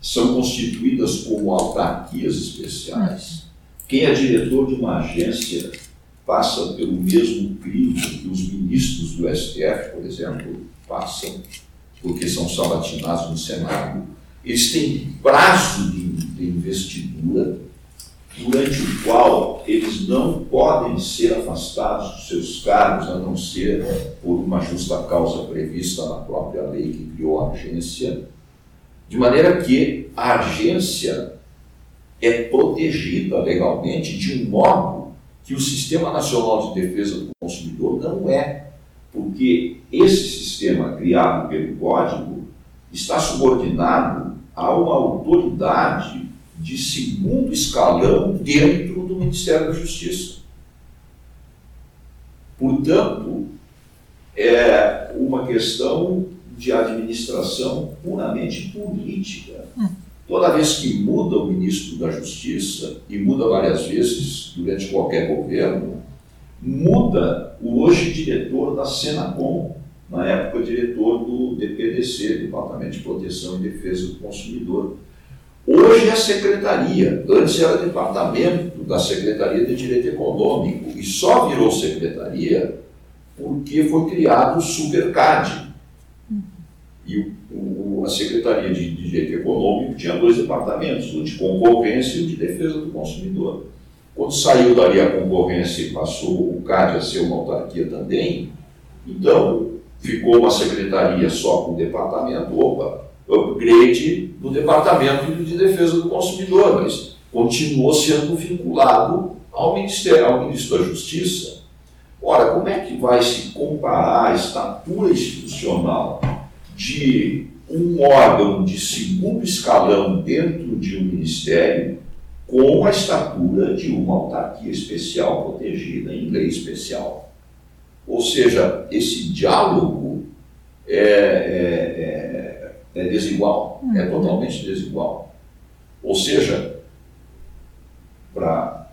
são constituídas como autarquias especiais. Quem é diretor de uma agência passa pelo mesmo crivo que os ministros do STF, por exemplo, passam, porque são sabatinados no Senado. Eles têm prazo de, de investidura durante o qual eles não podem ser afastados dos seus cargos, a não ser por uma justa causa prevista na própria lei que criou a agência, de maneira que a agência é protegida legalmente de um modo que o Sistema Nacional de Defesa do Consumidor não é, porque esse sistema criado pelo Código está subordinado a uma autoridade de segundo escalão dentro do Ministério da Justiça. Portanto, é uma questão de administração puramente política. Toda vez que muda o ministro da Justiça, e muda várias vezes durante qualquer governo, muda o hoje diretor da Senacom, na época diretor do DPDC, Departamento de Proteção e Defesa do Consumidor. Hoje é secretaria, antes era departamento da Secretaria de Direito Econômico, e só virou secretaria porque foi criado o Supercad. E o, o, a Secretaria de, Direito Econômico tinha dois departamentos, o de concorrência e o de defesa do consumidor. Quando saiu dali a concorrência e passou o CAD a ser uma autarquia também, então ficou uma secretaria só com o departamento, opa, upgrade do departamento de defesa do consumidor, mas continuou sendo vinculado ao Ministério, ao Ministro da Justiça. Ora, como é que vai se comparar a estatura institucional de um órgão de segundo escalão dentro de um ministério com a estatura de uma autarquia especial protegida em lei especial? Ou seja, esse diálogo é, é, é, é desigual, é totalmente desigual. Ou seja, para,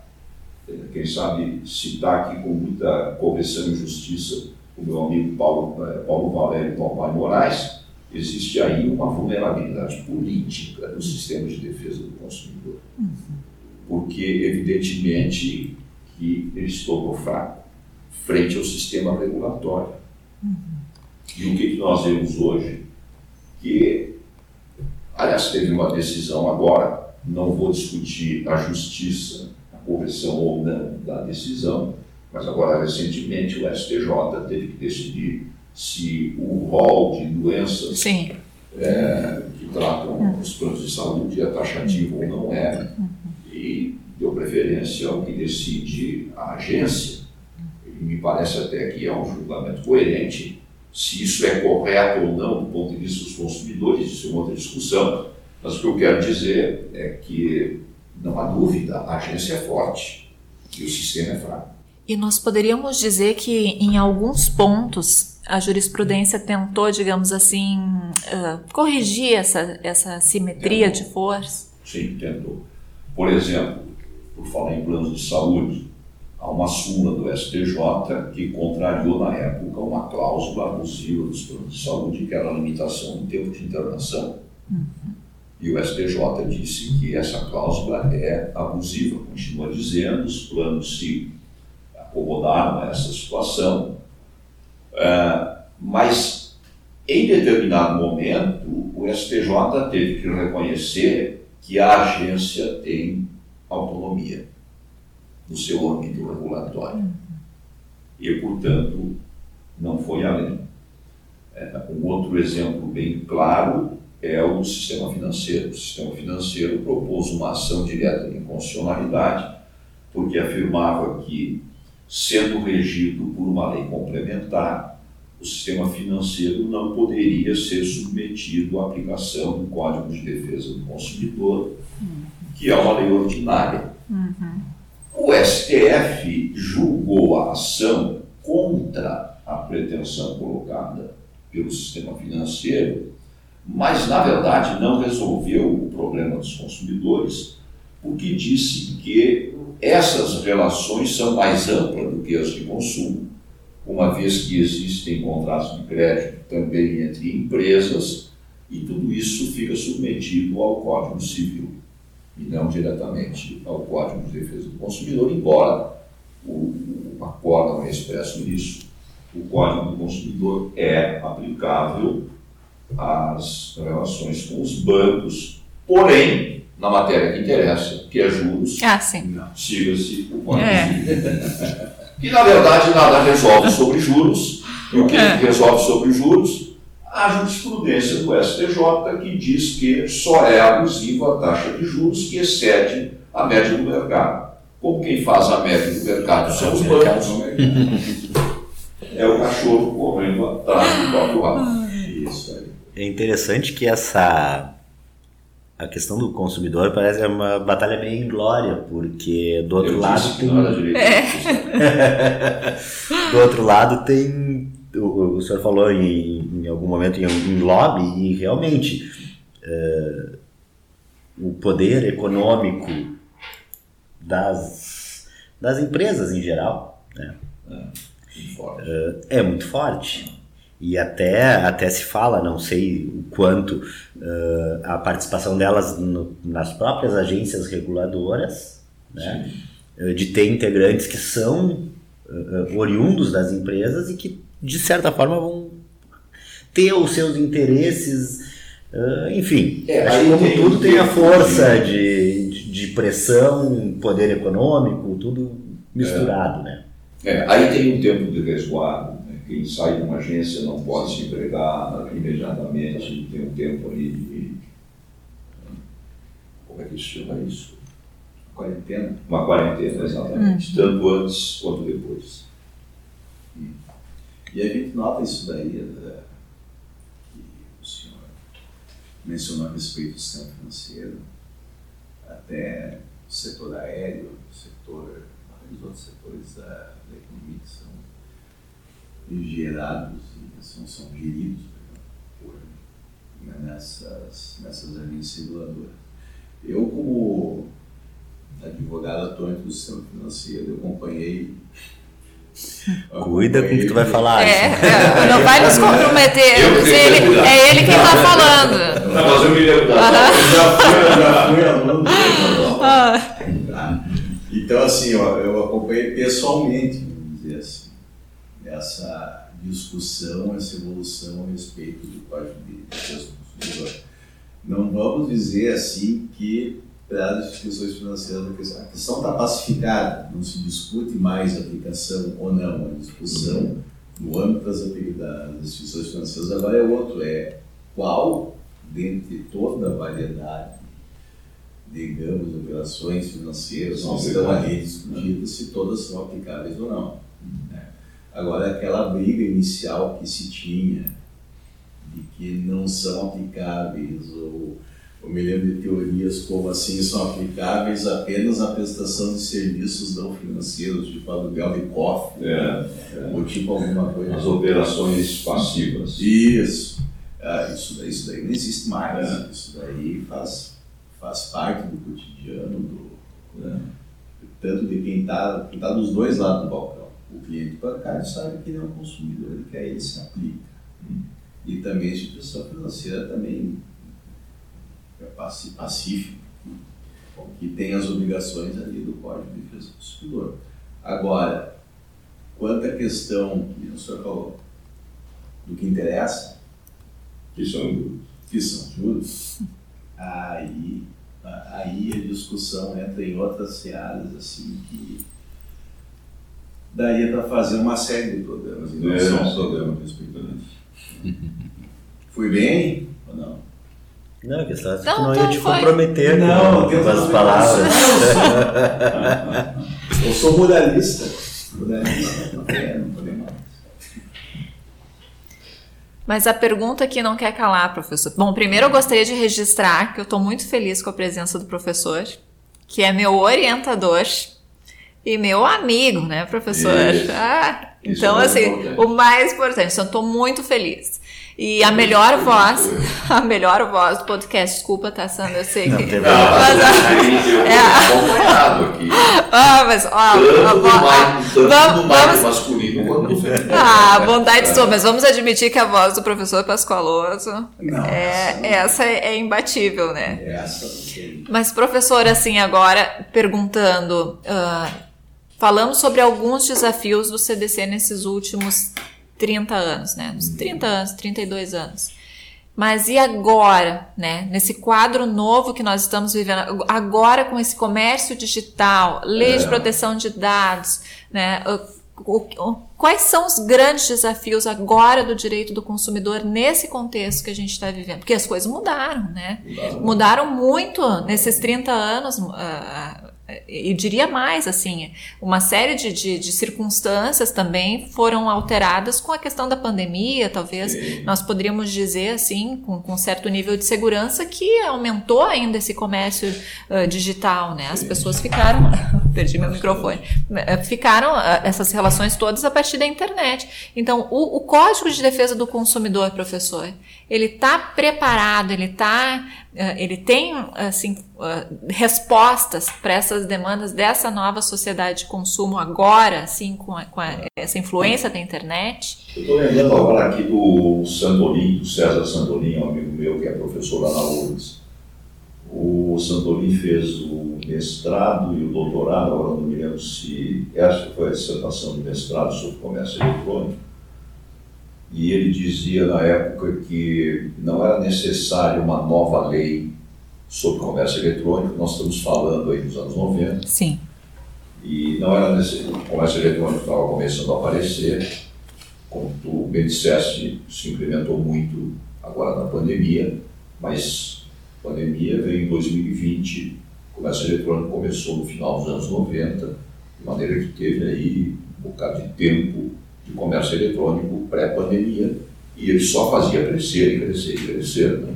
quem sabe, citar aqui com muita correção e justiça o meu amigo Paulo, Paulo Valério Palmar Moraes, existe aí uma vulnerabilidade política do sistema de defesa do consumidor. Porque, evidentemente, que ele se tornou fraco frente ao sistema regulatório. E o que, que nós vemos hoje? Que, aliás, teve uma decisão agora, não vou discutir a justiça, a correção ou não da decisão, mas agora, recentemente, o STJ teve que decidir se o rol de doenças é, que tratam os planos de saúde é taxativo ou não é, e deu preferência ao que decide a agência. E me parece até que é um julgamento coerente. Se isso é correto ou não do ponto de vista dos consumidores, isso é uma outra discussão. Mas o que eu quero dizer é que, não há dúvida, a agência é forte e o sistema é fraco. E nós poderíamos dizer que, em alguns pontos, a jurisprudência tentou, digamos assim, uh, corrigir essa, essa simetria tentou. de força? Sim, tentou. Por exemplo, por falar em planos de saúde, há uma súmula do STJ que contrariou, na época, uma cláusula abusiva dos planos de saúde, que era a limitação do tempo de internação. Uhum. E o STJ disse que essa cláusula é abusiva, continua dizendo, os planos se acomodaram a essa situação, é, mas em determinado momento o STJ teve que reconhecer que a agência tem autonomia no seu âmbito regulatório e, portanto, não foi além. É, um outro exemplo bem claro é o sistema financeiro. O sistema financeiro propôs uma ação direta de inconstitucionalidade, porque afirmava que, sendo regido por uma lei complementar, o sistema financeiro não poderia ser submetido à aplicação do Código de Defesa do Consumidor, que é uma lei ordinária. O STF julgou a ação contra a pretensão colocada pelo sistema financeiro, mas na verdade não resolveu o problema dos consumidores, porque disse que essas relações são mais amplas do que as de consumo, uma vez que existem contratos de crédito também entre empresas e tudo isso fica submetido ao Código Civil e não diretamente ao Código de Defesa do Consumidor, embora o, o acórdão expresso nisso, o Código do Consumidor é aplicável às relações com os bancos, porém, na matéria que interessa, que é juros, Ah, sim. siga-se o Código É. Que na verdade nada resolve sobre juros, e o que É. resolve sobre juros? A jurisprudência do STJ que diz que só é abusiva a taxa de juros que excede a média do mercado. Como quem faz a média do mercado são os bancos, é o cachorro correndo atrás do próprio rabo. Isso aí. É interessante que essa a questão do consumidor parece uma batalha meio inglória, porque do outro Eu lado tem não era direito do outro lado tem o, o senhor falou em, em algum momento em, em lobby e realmente eh, o poder econômico das das empresas em geral né, forte. é muito forte. E até, até se fala, não sei o quanto, eh, a participação delas no- nas próprias agências reguladoras, né? eh, de ter integrantes que são eh, oriundos das empresas e que, de certa forma, vão ter os seus interesses, enfim. É, acho aí como tem- tudo tem a tem- força de, de, de pressão, poder econômico, tudo misturado, né? É, aí tem um tempo de resguardo. Quem sai de uma agência não pode se empregar imediatamente, tem um tempo ali de. Como é que se chama isso? Quarentena. Uma quarentena, exatamente. Tanto antes quanto depois. E a gente nota isso daí, né, que o senhor mencionou a respeito do sistema financeiro, até o setor aéreo, o setor, vários outros setores da, da economia que são gerados e são, são geridos por, né, nessas, nessas agências reguladoras. Eu, como advogado atuante do sistema financeiro, eu acompanhei. eu Cuida com o que tu vai falar. É, assim. não vai nos comprometer. Eu ele- é ele quem está falando. Não, mas eu me lembro da. já fui, já fui aluno do Ah, tá? Então, assim, ó, eu acompanhei pessoalmente, essa discussão, essa evolução a respeito do Código de Defesa do Consumidor. Não vamos dizer, assim, que para as instituições financeiras a questão- a questão está pacificada, não se discute mais a aplicação ou não, a discussão no âmbito das, das instituições financeiras agora é outro, é qual, dentre toda a variedade, digamos, operações financeiras que estão ali discutidas, se todas são aplicáveis ou não. Né? Agora, aquela briga inicial que se tinha de que não são aplicáveis, ou eu me lembro de teorias como assim são aplicáveis apenas à prestação de serviços não financeiros, tipo aluguel de cofre, É, ou tipo alguma coisa. as operações passivas. Isso. Ah, isso, daí, isso daí não existe mais. É. Isso daí faz, faz parte do cotidiano, do, né? tanto de quem está tá dos dois lados do balcão. O cliente bancário sabe que ele é um consumidor e que a ele se aplica. E também a instituição financeira também é pacífica, que tem as obrigações ali do Código de Defesa do Consumidor. Agora, quanto à questão que o senhor falou, do que interessa, Que são que são juros, aí, aí a discussão entra em outras searas assim que daria para fazer uma série de programas e não É. só um programa a respeito disso. Fui bem ou não? Não, que você Não, não, então ia te foi. comprometer Não, com, com as não palavras. Eu sou muralista. Muralista, não não mais. Mas a pergunta que não quer calar, professor. Bom, primeiro eu gostaria de registrar que eu estou muito feliz com a presença do professor, que é meu orientador e meu amigo, né, professor? Ah, então, é assim, o mais importante, então, eu estou muito feliz. E a melhor voz, a melhor voz do podcast, desculpa, tá, Sandra? Eu sei que. Não tem Não, Mas, ah, É. ah, mas, ó, a Tanto vo- no mais, tanto vamos- mais masculino quanto feminino. Ah, bondade sua, mas vamos admitir que a voz do professor Pascoaloso Não, é, essa é imbatível, né? Essa. Mas, professor, assim, agora perguntando, ah, falamos sobre alguns desafios do CDC nesses últimos 30 anos, né? Uns 30 anos, 32 anos. Mas e agora, né? Nesse quadro novo que nós estamos vivendo, agora com esse comércio digital, lei de É. proteção de dados, né? quais são os grandes desafios agora do direito do consumidor nesse contexto que a gente está vivendo? Porque as coisas mudaram, né? mudaram muito nesses 30 anos, ah, e diria mais, assim, uma série de, de, de circunstâncias também foram alteradas com a questão da pandemia, talvez Sim. nós poderíamos dizer, assim, com, com certo nível de segurança, que aumentou ainda esse comércio ah, digital, né? As pessoas ficaram, perdi meu microfone, Eh, ficaram ah, essas relações todas a partir da internet. Então, o, o Código de Defesa do Consumidor, professor, ele está preparado, ele tá, eh, ele tem assim eh, respostas para essas demandas dessa nova sociedade de consumo agora, assim com, a- com a- essa influência da internet. Eu estou lembrando agora aqui do Santolim, do César Santolim, um amigo meu que é professor lá na URGS. O Santolim fez o mestrado e o doutorado, agora não me lembro se essa foi a dissertação de mestrado sobre comércio eletrônico. E ele dizia na época que não era necessária uma nova lei sobre comércio eletrônico, nós estamos falando aí dos anos 90, Sim. e não era necessário, o comércio eletrônico estava começando a aparecer, como tu bem disseste, se incrementou muito agora na pandemia, mas a pandemia veio em 2020, o comércio eletrônico começou no final dos anos 90, de maneira que teve aí um bocado de tempo de comércio eletrônico pré-pandemia, e ele só fazia crescer e crescer e crescer. Né?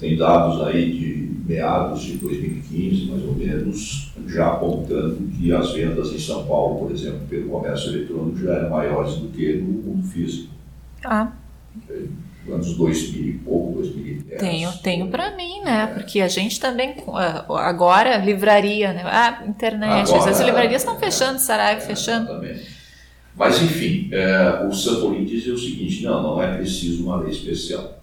Tem dados aí de meados de 2015, mais ou menos, já apontando que as vendas em São Paulo, por exemplo, pelo comércio eletrônico já eram maiores do que no mundo físico. Ah, Anos 2000 e pouco, 2010. tenho, tenho para mim, né? Porque a gente também ah, agora livraria, né? Ah, internet, Agora, as livrarias estão é, fechando, Saraiva É, fechando. Exatamente. Mas, enfim, é, o Santorin dizia o seguinte: não, não é preciso uma lei especial.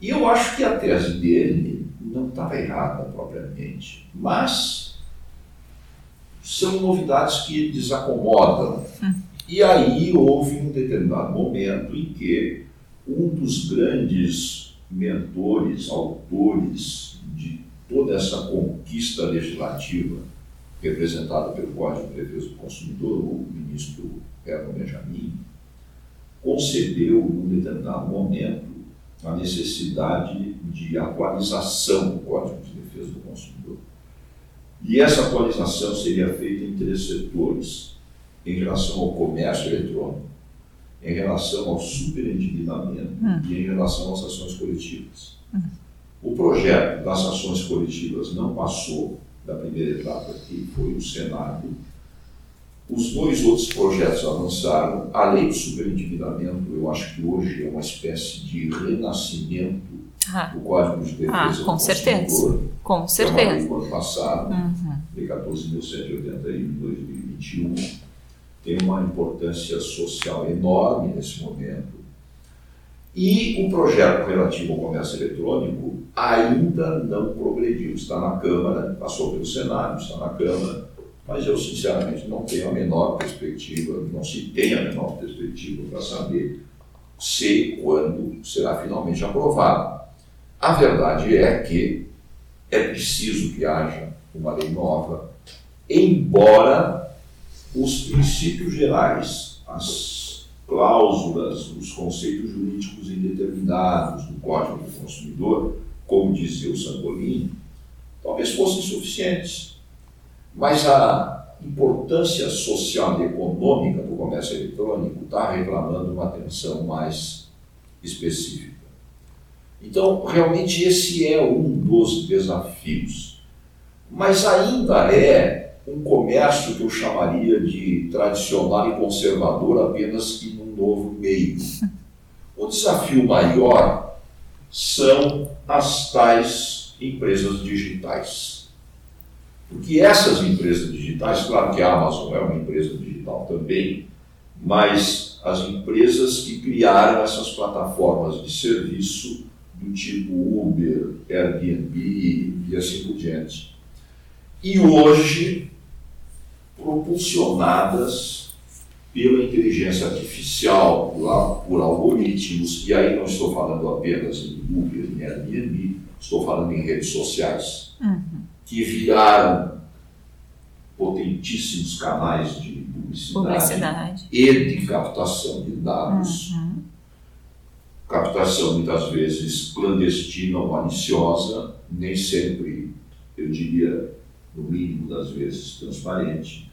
E eu acho que a tese dele não estava errada propriamente, mas são novidades que desacomodam. E aí houve um determinado momento em que um dos grandes mentores, autores de toda essa conquista legislativa representada pelo Código de Defesa do Consumidor, o ministro Herman Benjamin, concebeu, num determinado momento, a necessidade de atualização do Código de Defesa do Consumidor. E essa atualização seria feita em três setores: em relação ao comércio eletrônico, em relação ao superendividamento e em relação às ações coletivas. O projeto das ações coletivas não passou da primeira etapa, que foi o Senado. Os dois outros projetos avançaram. A lei do superendividamento, eu acho que hoje é uma espécie de renascimento Ah, do Código de Defesa Ah, do com certeza. Consumidor. com é uma lei certeza. do ano passado, Uhum. Lei 14.181 de 2021, tem uma importância social enorme nesse momento. E o projeto relativo ao comércio eletrônico ainda não progrediu. Está na Câmara, passou pelo Senado, está na Câmara, mas eu sinceramente não tenho a menor perspectiva, não se tem a menor perspectiva para saber se quando será finalmente aprovado. A verdade é que é preciso que haja uma lei nova, embora os princípios gerais, as cláusulas, os conceitos jurídicos indeterminados do Código do Consumidor, como dizia o Sangolini, talvez fossem suficientes. Mas a importância social e econômica do comércio eletrônico está reclamando uma atenção mais específica. Então, realmente, esse é um dos desafios. Mas ainda é um comércio que eu chamaria de tradicional e conservador, apenas que num novo meio. O desafio maior são as tais empresas digitais. Porque essas empresas digitais, claro que a Amazon é uma empresa digital também, mas as empresas que criaram essas plataformas de serviço do tipo Uber, Airbnb e assim por diante. E hoje, propulsionadas pela inteligência artificial, lá por algoritmos, e aí não estou falando apenas em Uber, em Airbnb, estou falando em redes sociais, uhum. que viraram potentíssimos canais de publicidade, publicidade, e de captação de dados. Uhum captação muitas vezes clandestina ou maliciosa, nem sempre, eu diria, no mínimo das vezes, transparente,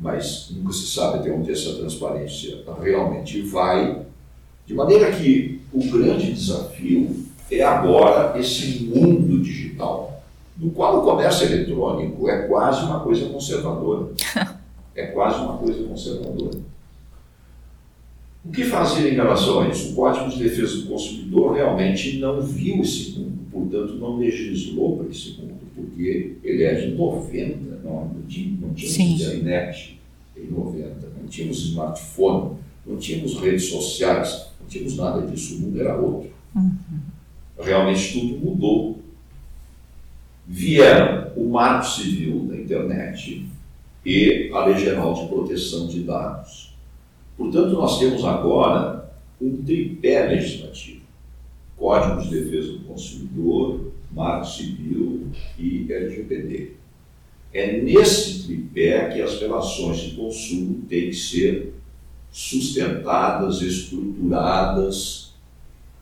mas nunca se sabe até onde essa transparência realmente vai, de maneira que o grande desafio é agora esse mundo digital, no qual o comércio eletrônico é quase uma coisa conservadora. É quase uma coisa conservadora. O que fazer em relação a isso? O Código de Defesa do Consumidor realmente não viu esse mundo, portanto, não legislou para esse mundo, porque ele é de 90, não, não tinha, não tínhamos internet em 90, não tínhamos smartphone, não tínhamos redes sociais, não tínhamos nada disso, o mundo era outro. Uhum. Realmente tudo mudou. Vieram o Marco Civil da internet e a Lei Geral de Proteção de Dados Portanto, nós temos agora um tripé legislativo: Código de Defesa do Consumidor, Marco Civil e LGPD. É nesse tripé que as relações de consumo têm que ser sustentadas, estruturadas.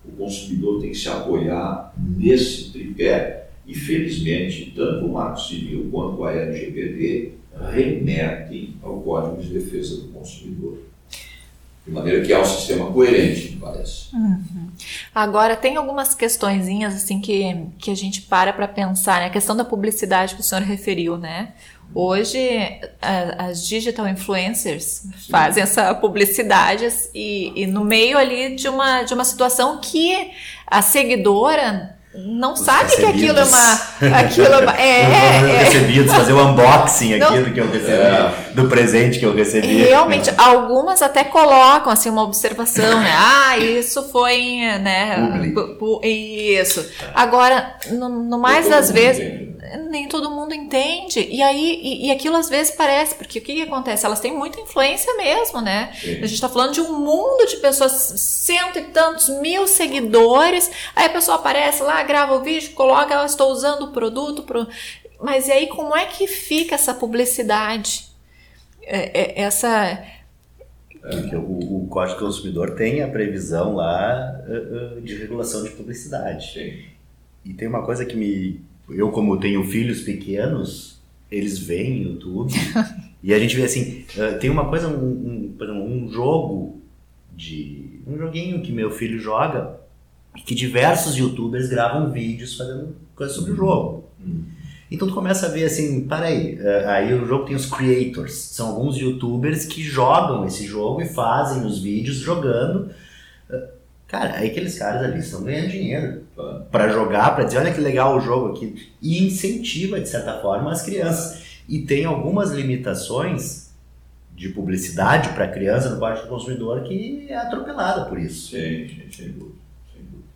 O consumidor tem que se apoiar nesse tripé. E, felizmente, tanto o Marco Civil quanto a LGPD remetem ao Código de Defesa do Consumidor. De maneira que é um sistema coerente, me parece. Uhum. Agora, tem algumas questõezinhas assim que, que a gente para para pensar, né? A questão da publicidade que o senhor referiu, né? Hoje, a, as digital influencers Sim. fazem essa publicidade e, e no meio ali de uma, de uma situação que a seguidora não Os sabe que aquilo é uma. Aquilo é, uma, é, é, recebidos, fazer o unboxing não, aquilo que eu recebi, é. do presente que eu recebi. Realmente, algumas até colocam assim uma observação, né? Ah, isso foi, né? Isso. Agora, no, no mais das vezes nem todo mundo entende. E aí, e, e, aquilo às vezes parece, porque o que, que acontece? Elas têm muita influência mesmo, né? Sim. A gente está falando de um mundo de pessoas, cento e tantos mil seguidores, aí a pessoa aparece lá, grava o vídeo, coloca, eu estou usando o produto. Pro... Mas e aí, como é que fica essa publicidade? É, é, essa. É, o, o Código do Consumidor tem a previsão lá uh, uh, de regulação de publicidade. Sim. E tem uma coisa que me, eu como tenho filhos pequenos, eles veem YouTube e a gente vê assim, uh, tem uma coisa, um, um, por exemplo, um jogo de um joguinho que meu filho joga e que diversos YouTubers gravam vídeos fazendo coisas sobre o jogo. Uhum. Então tu começa a ver assim, peraí, uh, aí o jogo tem os creators, são alguns YouTubers que jogam esse jogo e fazem os vídeos jogando. Uh, Cara, aí aqueles caras ali estão ganhando dinheiro para jogar, para dizer, olha que legal o jogo aqui. E incentiva, de certa forma, as crianças. E tem algumas limitações de publicidade para criança no parte do consumidor que é atropelada por isso. Sim, sim, sem dúvida. Sem dúvida.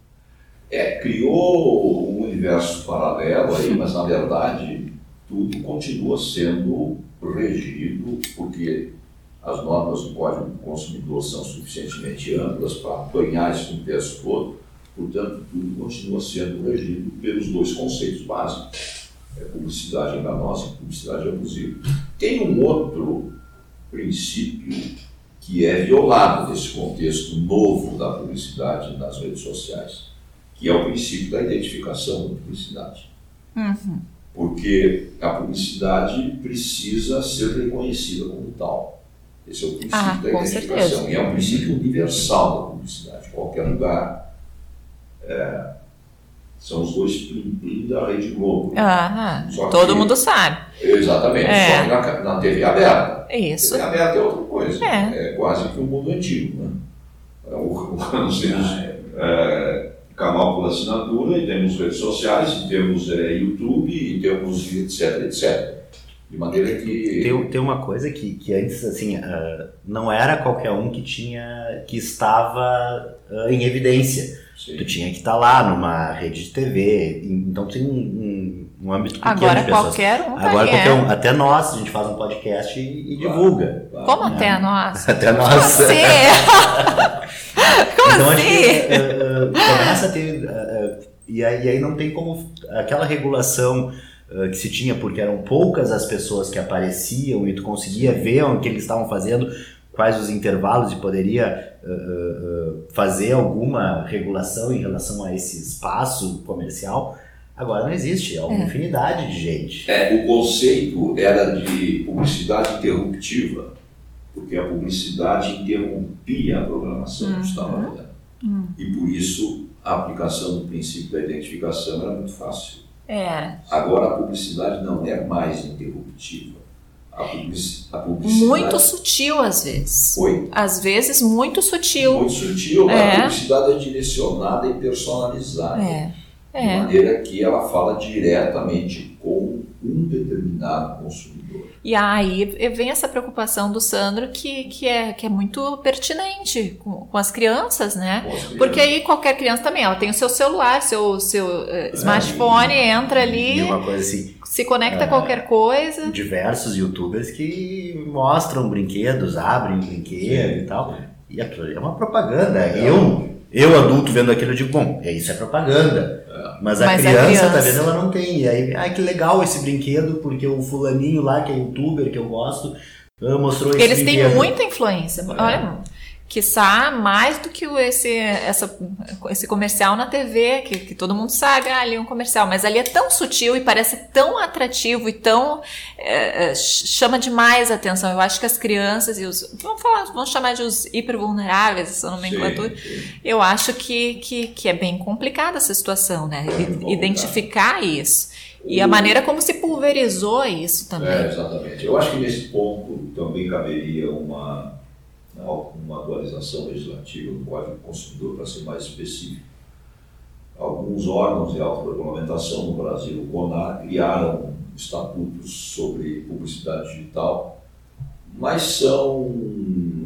É, criou um universo paralelo aí, mas na verdade tudo continua sendo regido porque as normas do Código do Consumidor são suficientemente amplas para apanhar esse contexto todo, portanto, tudo continua sendo regido pelos dois conceitos básicos, é publicidade enganosa e publicidade abusiva. Tem um outro princípio que é violado nesse contexto novo da publicidade nas redes sociais, que é o princípio da identificação da publicidade. Uhum. Porque a publicidade precisa ser reconhecida como tal. Esse é o princípio Ah, da identificação. certeza. E é um princípio universal da publicidade. Qualquer lugar. É, são os dois plim-plim da Rede Globo. Ah, todo que- mundo sabe. Exatamente. É. Só que na, na TV aberta. É Isso. TV aberta é outra coisa. É. quase que o mundo antigo. Né? É, o- Nós temos é, canal por assinatura, e temos redes sociais, e temos é, YouTube, e temos etc, etc. De maneira que. Tem, tem uma coisa que, que antes, assim, ah, não era qualquer um que tinha, que estava ah, em evidência. Sim. Tu tinha que estar lá numa rede de TV, então tem um, um, um âmbito pequeno Agora de pessoas. qualquer um tá Agora qualquer é. um, até nós, a gente faz um podcast e, e Claro. divulga. Claro. Como até nós? Até nós. Você! Como então acho assim? que eh, eh, começa a ter. eh, e, aí, e aí não tem como. Aquela regulação que se tinha, porque eram poucas as pessoas que apareciam e tu conseguia ver o que eles estavam fazendo, quais os intervalos e poderia eh, eh, fazer alguma regulação em relação a esse espaço comercial. Agora não existe, é uma É. infinidade de gente. É, o conceito era de publicidade interruptiva, porque a publicidade interrompia a programação que estava Uhum. vendo. Hum. E por isso a aplicação do princípio da identificação era muito fácil. É. Agora a publicidade não é mais interruptiva. A, publici a publicidade Muito sutil às vezes. foi Às vezes muito sutil. muito sutil. É. A publicidade é direcionada e personalizada. É. De É. maneira que ela fala diretamente com um determinado consumidor. E aí vem essa preocupação do Sandro que, que, é, que é muito pertinente com, com as crianças, né? crianças. Porque aí qualquer criança também, ela tem o seu celular, seu, seu eh, smartphone, entra ali, E uma coisa assim, se conecta a É. qualquer coisa. diversos youtubers que mostram brinquedos, abrem brinquedo e tal. E é uma propaganda. Eu, eu adulto vendo aquilo, eu digo, bom, é isso é propaganda. Mas a, Mas a criança, criança- tá vendo, ela não tem. E aí, ah, que legal esse brinquedo, porque o fulaninho lá, que é youtuber, que eu gosto, ah, mostrou esse Eles têm muita influência. É. Olha, quiçá mais do que esse, essa, esse comercial na TV, que, que todo mundo sabe, ah, ali é um comercial, mas ali é tão sutil e parece tão atrativo e tão. é, ch- chama demais a atenção. Eu acho que as crianças e os. Vamos, falar, vamos chamar de os hipervulneráveis, essa nomenclatura. Eu acho que, que, que é bem complicada essa situação, né? É. Identificar isso. E a maneira como se pulverizou isso também. É, exatamente. Eu acho que nesse ponto também caberia uma, uma atualização legislativa do Código do Consumidor para ser mais específico. Alguns órgãos de autorregulamentação no Brasil, o CONAR, criaram estatutos sobre publicidade digital, mas são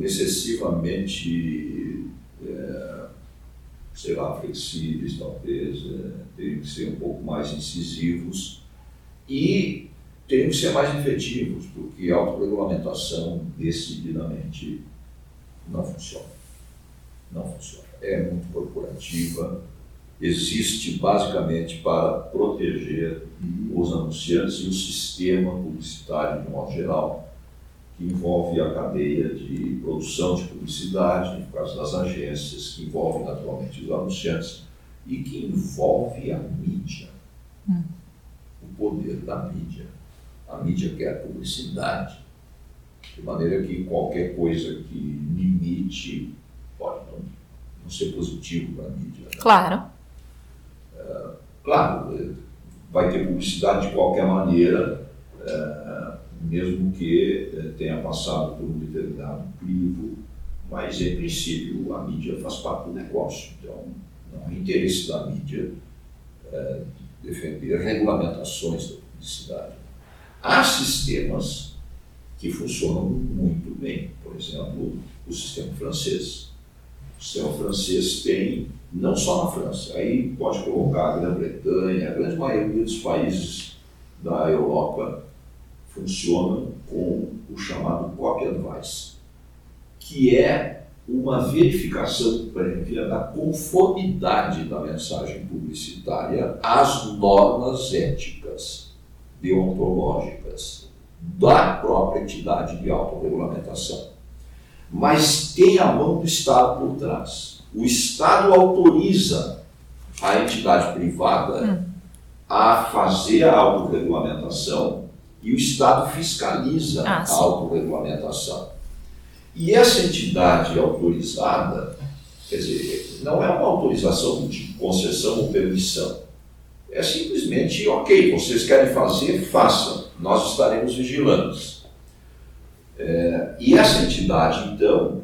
excessivamente, é, sei lá, flexíveis, talvez, é, teriam que ser um pouco mais incisivos e teriam que ser mais efetivos, porque a autorregulamentação decididamente não funciona. Não funciona. É muito corporativa, existe basicamente para proteger os anunciantes e o sistema publicitário de modo geral, que envolve a cadeia de produção de publicidade, no caso das agências, que envolve naturalmente os anunciantes e que envolve a mídia, o poder da mídia. A mídia quer publicidade, de maneira que qualquer coisa que limite pode não, não ser positivo para a mídia. né? Claro. Claro, eh, vai ter publicidade de qualquer maneira, eh, mesmo que eh, tenha passado por um determinado crivo, mas em princípio a mídia faz parte do negócio. Então, não é interesse da mídia eh, defender regulamentações da publicidade. Há sistemas que funcionam muito bem, por exemplo, o sistema francês. O sistema francês tem, não só na França, aí pode colocar a Grã-Bretanha, a grande maioria dos países da Europa funcionam com o chamado copy advice, que é uma verificação prévia da conformidade da mensagem publicitária às normas éticas, deontológicas da própria entidade de autorregulamentação. mas tem a mão do Estado por trás. O Estado autoriza a entidade privada a fazer a autorregulamentação e o Estado fiscaliza Ah, a autorregulamentação. E essa entidade autorizada, quer dizer, não é uma autorização de concessão ou permissão. É simplesmente, ok, vocês querem fazer, façam, nós estaremos vigilantes. É, e essa entidade, então,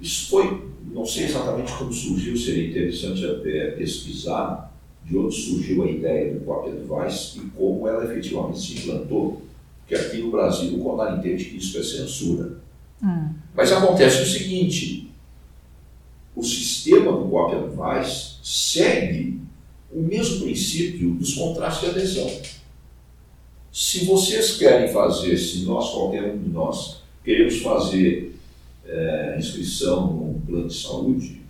isso foi, não sei exatamente como surgiu, seria interessante até pesquisar de onde surgiu a ideia do Copy Advice e como ela efetivamente se implantou. Porque aqui no Brasil o CONAR entende que isso é censura. Mas acontece o seguinte: o sistema do Copy Advice segue o mesmo princípio dos contratos de adesão. Se vocês querem fazer, se nós, qualquer um de nós, queremos fazer eh, inscrição num plano de saúde,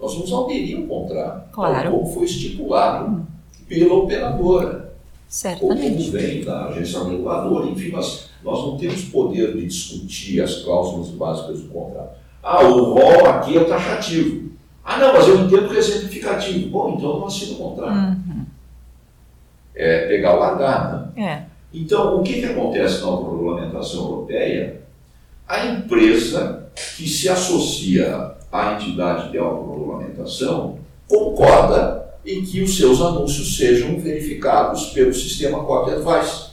nós vamos aderir ao contrato, Claro. tal como foi estipulado pela operadora ou como Certamente. vem da agência reguladora, enfim, nós, nós não temos poder de discutir as cláusulas básicas do contrato. Ah, o rol aqui é taxativo. Ah, não, mas eu entendo que é exemplificativo. Bom, então eu não assino o contrato. É pegar o largar, né? É. Então, o que, que acontece na autorregulamentação europeia? A empresa que se associa à entidade de autorregulamentação concorda em que os seus anúncios sejam verificados pelo sistema Copy Advice.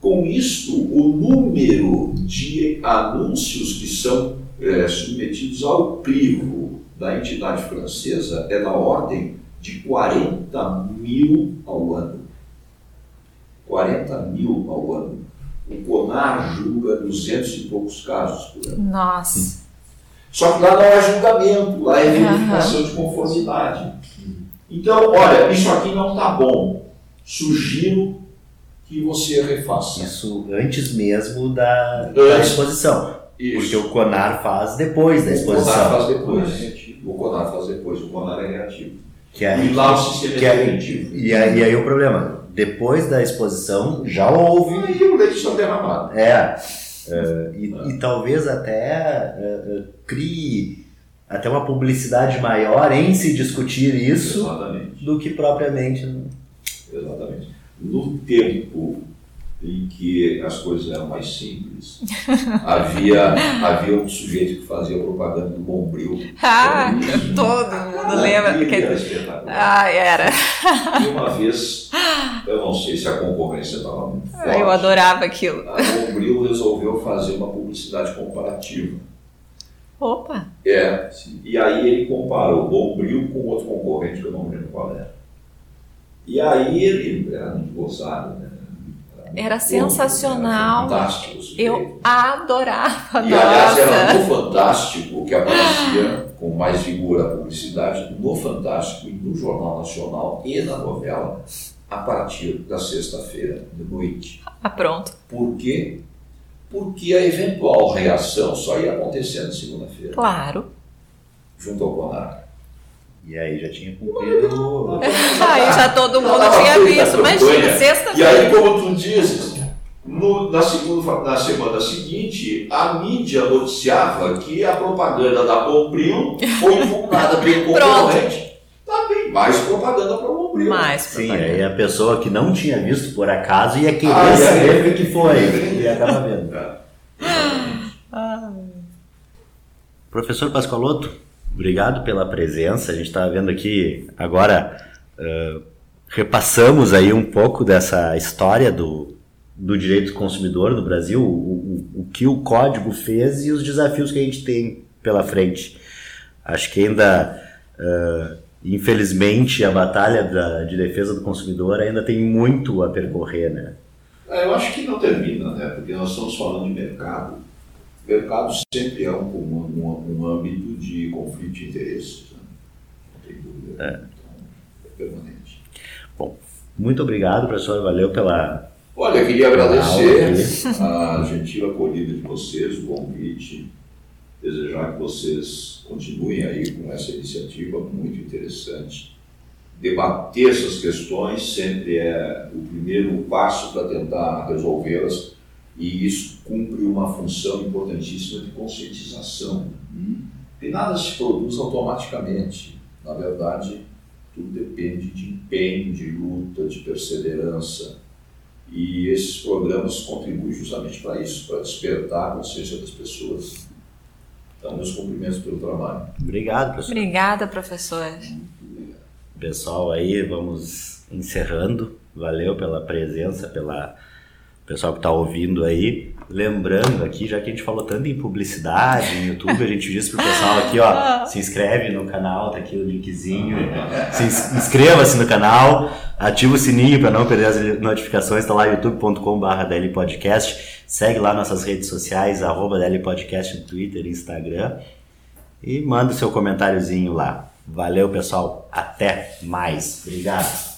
Com isto, o número de anúncios que são eh, submetidos ao crivo da entidade francesa é da ordem de 40 mil ao ano. 40 mil ao ano. O CONAR julga 200 e poucos casos por ano. Nossa. Só que lá não é julgamento, lá é verificação de conformidade. Então, olha, isso aqui não está bom. Sugiro que você refaça. Isso antes mesmo da, Antes. da exposição. Isso. Porque o CONAR faz depois da O CONAR exposição. faz depois. O CONAR faz depois, o CONAR é reativo. Que aí, E lá o sistema que é preventivo. e, aí, e aí o problema, depois da exposição já houve. E o leite está derramado. É. eh, e, e talvez até eh, eh, crie até uma publicidade maior em se discutir isso Exatamente. do que propriamente. Exatamente. No tempo em que as coisas eram mais simples, havia, havia um sujeito que fazia propaganda do Bombril. Ah, todo mundo lembra. Aquilo Que- era espetacular. Ah, era. E uma vez, eu não sei se a concorrência estava muito forte, Ah, Eu adorava aquilo. a Bombril resolveu fazer uma publicidade comparativa. Opa. É, e aí ele comparou o Bombril com outro concorrente que eu não lembro qual era. E aí ele era muito gozado, né? Era sensacional. Era. Eu adorava. E aliás era no Fantástico que aparecia com mais vigor a publicidade, no Fantástico e no Jornal Nacional e na novela, a partir da sexta-feira de noite. Ah, pronto. Por quê? Porque a eventual reação só ia acontecer na segunda-feira, Claro. junto ao Conar. E aí já tinha cumprido. Aí já todo mundo tinha visto. Imagina, E aí, sexta-feira. como tu dizes, no- na, segunda, na semana seguinte, a mídia noticiava que a propaganda da Bombril foi divulgada pelo concorrente. Tá bem, mais propaganda para Bombril. Mais Sim, propaganda. aí a pessoa que não tinha visto por acaso ia querer Ah, saber o que foi. E acaba vendo. É, exatamente. Professor Pascoaloto, obrigado pela presença. A gente está vendo aqui agora, eh, repassamos aí um pouco dessa história do, do direito do consumidor no Brasil, o, o, o que o código fez e os desafios que a gente tem pela frente. Acho que ainda, eh, infelizmente, a batalha da, de defesa do consumidor ainda tem muito a percorrer, né? É, Eu acho que não termina, né? Porque nós estamos falando de mercado. Mercado sempre é um, um, um, âmbito de conflito de interesses. Né? Não tem dúvida. Então, é permanente. Muito obrigado, professor. Valeu pela. Olha, eu queria agradecer a gentil acolhida de vocês, o convite, desejar que vocês continuem aí com essa iniciativa muito interessante. Debater essas questões sempre é o primeiro passo para tentar resolvê-las, E isso cumpre uma função importantíssima de conscientização. Porque nada se produz automaticamente. Na verdade, tudo depende de empenho, de luta, de perseverança. E esses programas contribuem justamente para isso, para despertar a consciência das pessoas. Então, meus cumprimentos pelo trabalho. Obrigado, professor. Obrigada, professor. Pessoal, aí vamos encerrando. Valeu pela presença, pela pessoal que está ouvindo aí. Lembrando aqui, já que a gente falou tanto em publicidade, em YouTube, a gente disse pro pessoal aqui, ó, se inscreve no canal, tá aqui o linkzinho. Se ins- inscreva-se no canal, ativa o sininho para não perder as notificações, tá lá youtube.com.br Podcast. Segue lá nossas redes sociais, arroba DL Podcast no Twitter Instagram. E manda o seu comentáriozinho lá. Valeu, pessoal. Até mais. Obrigado.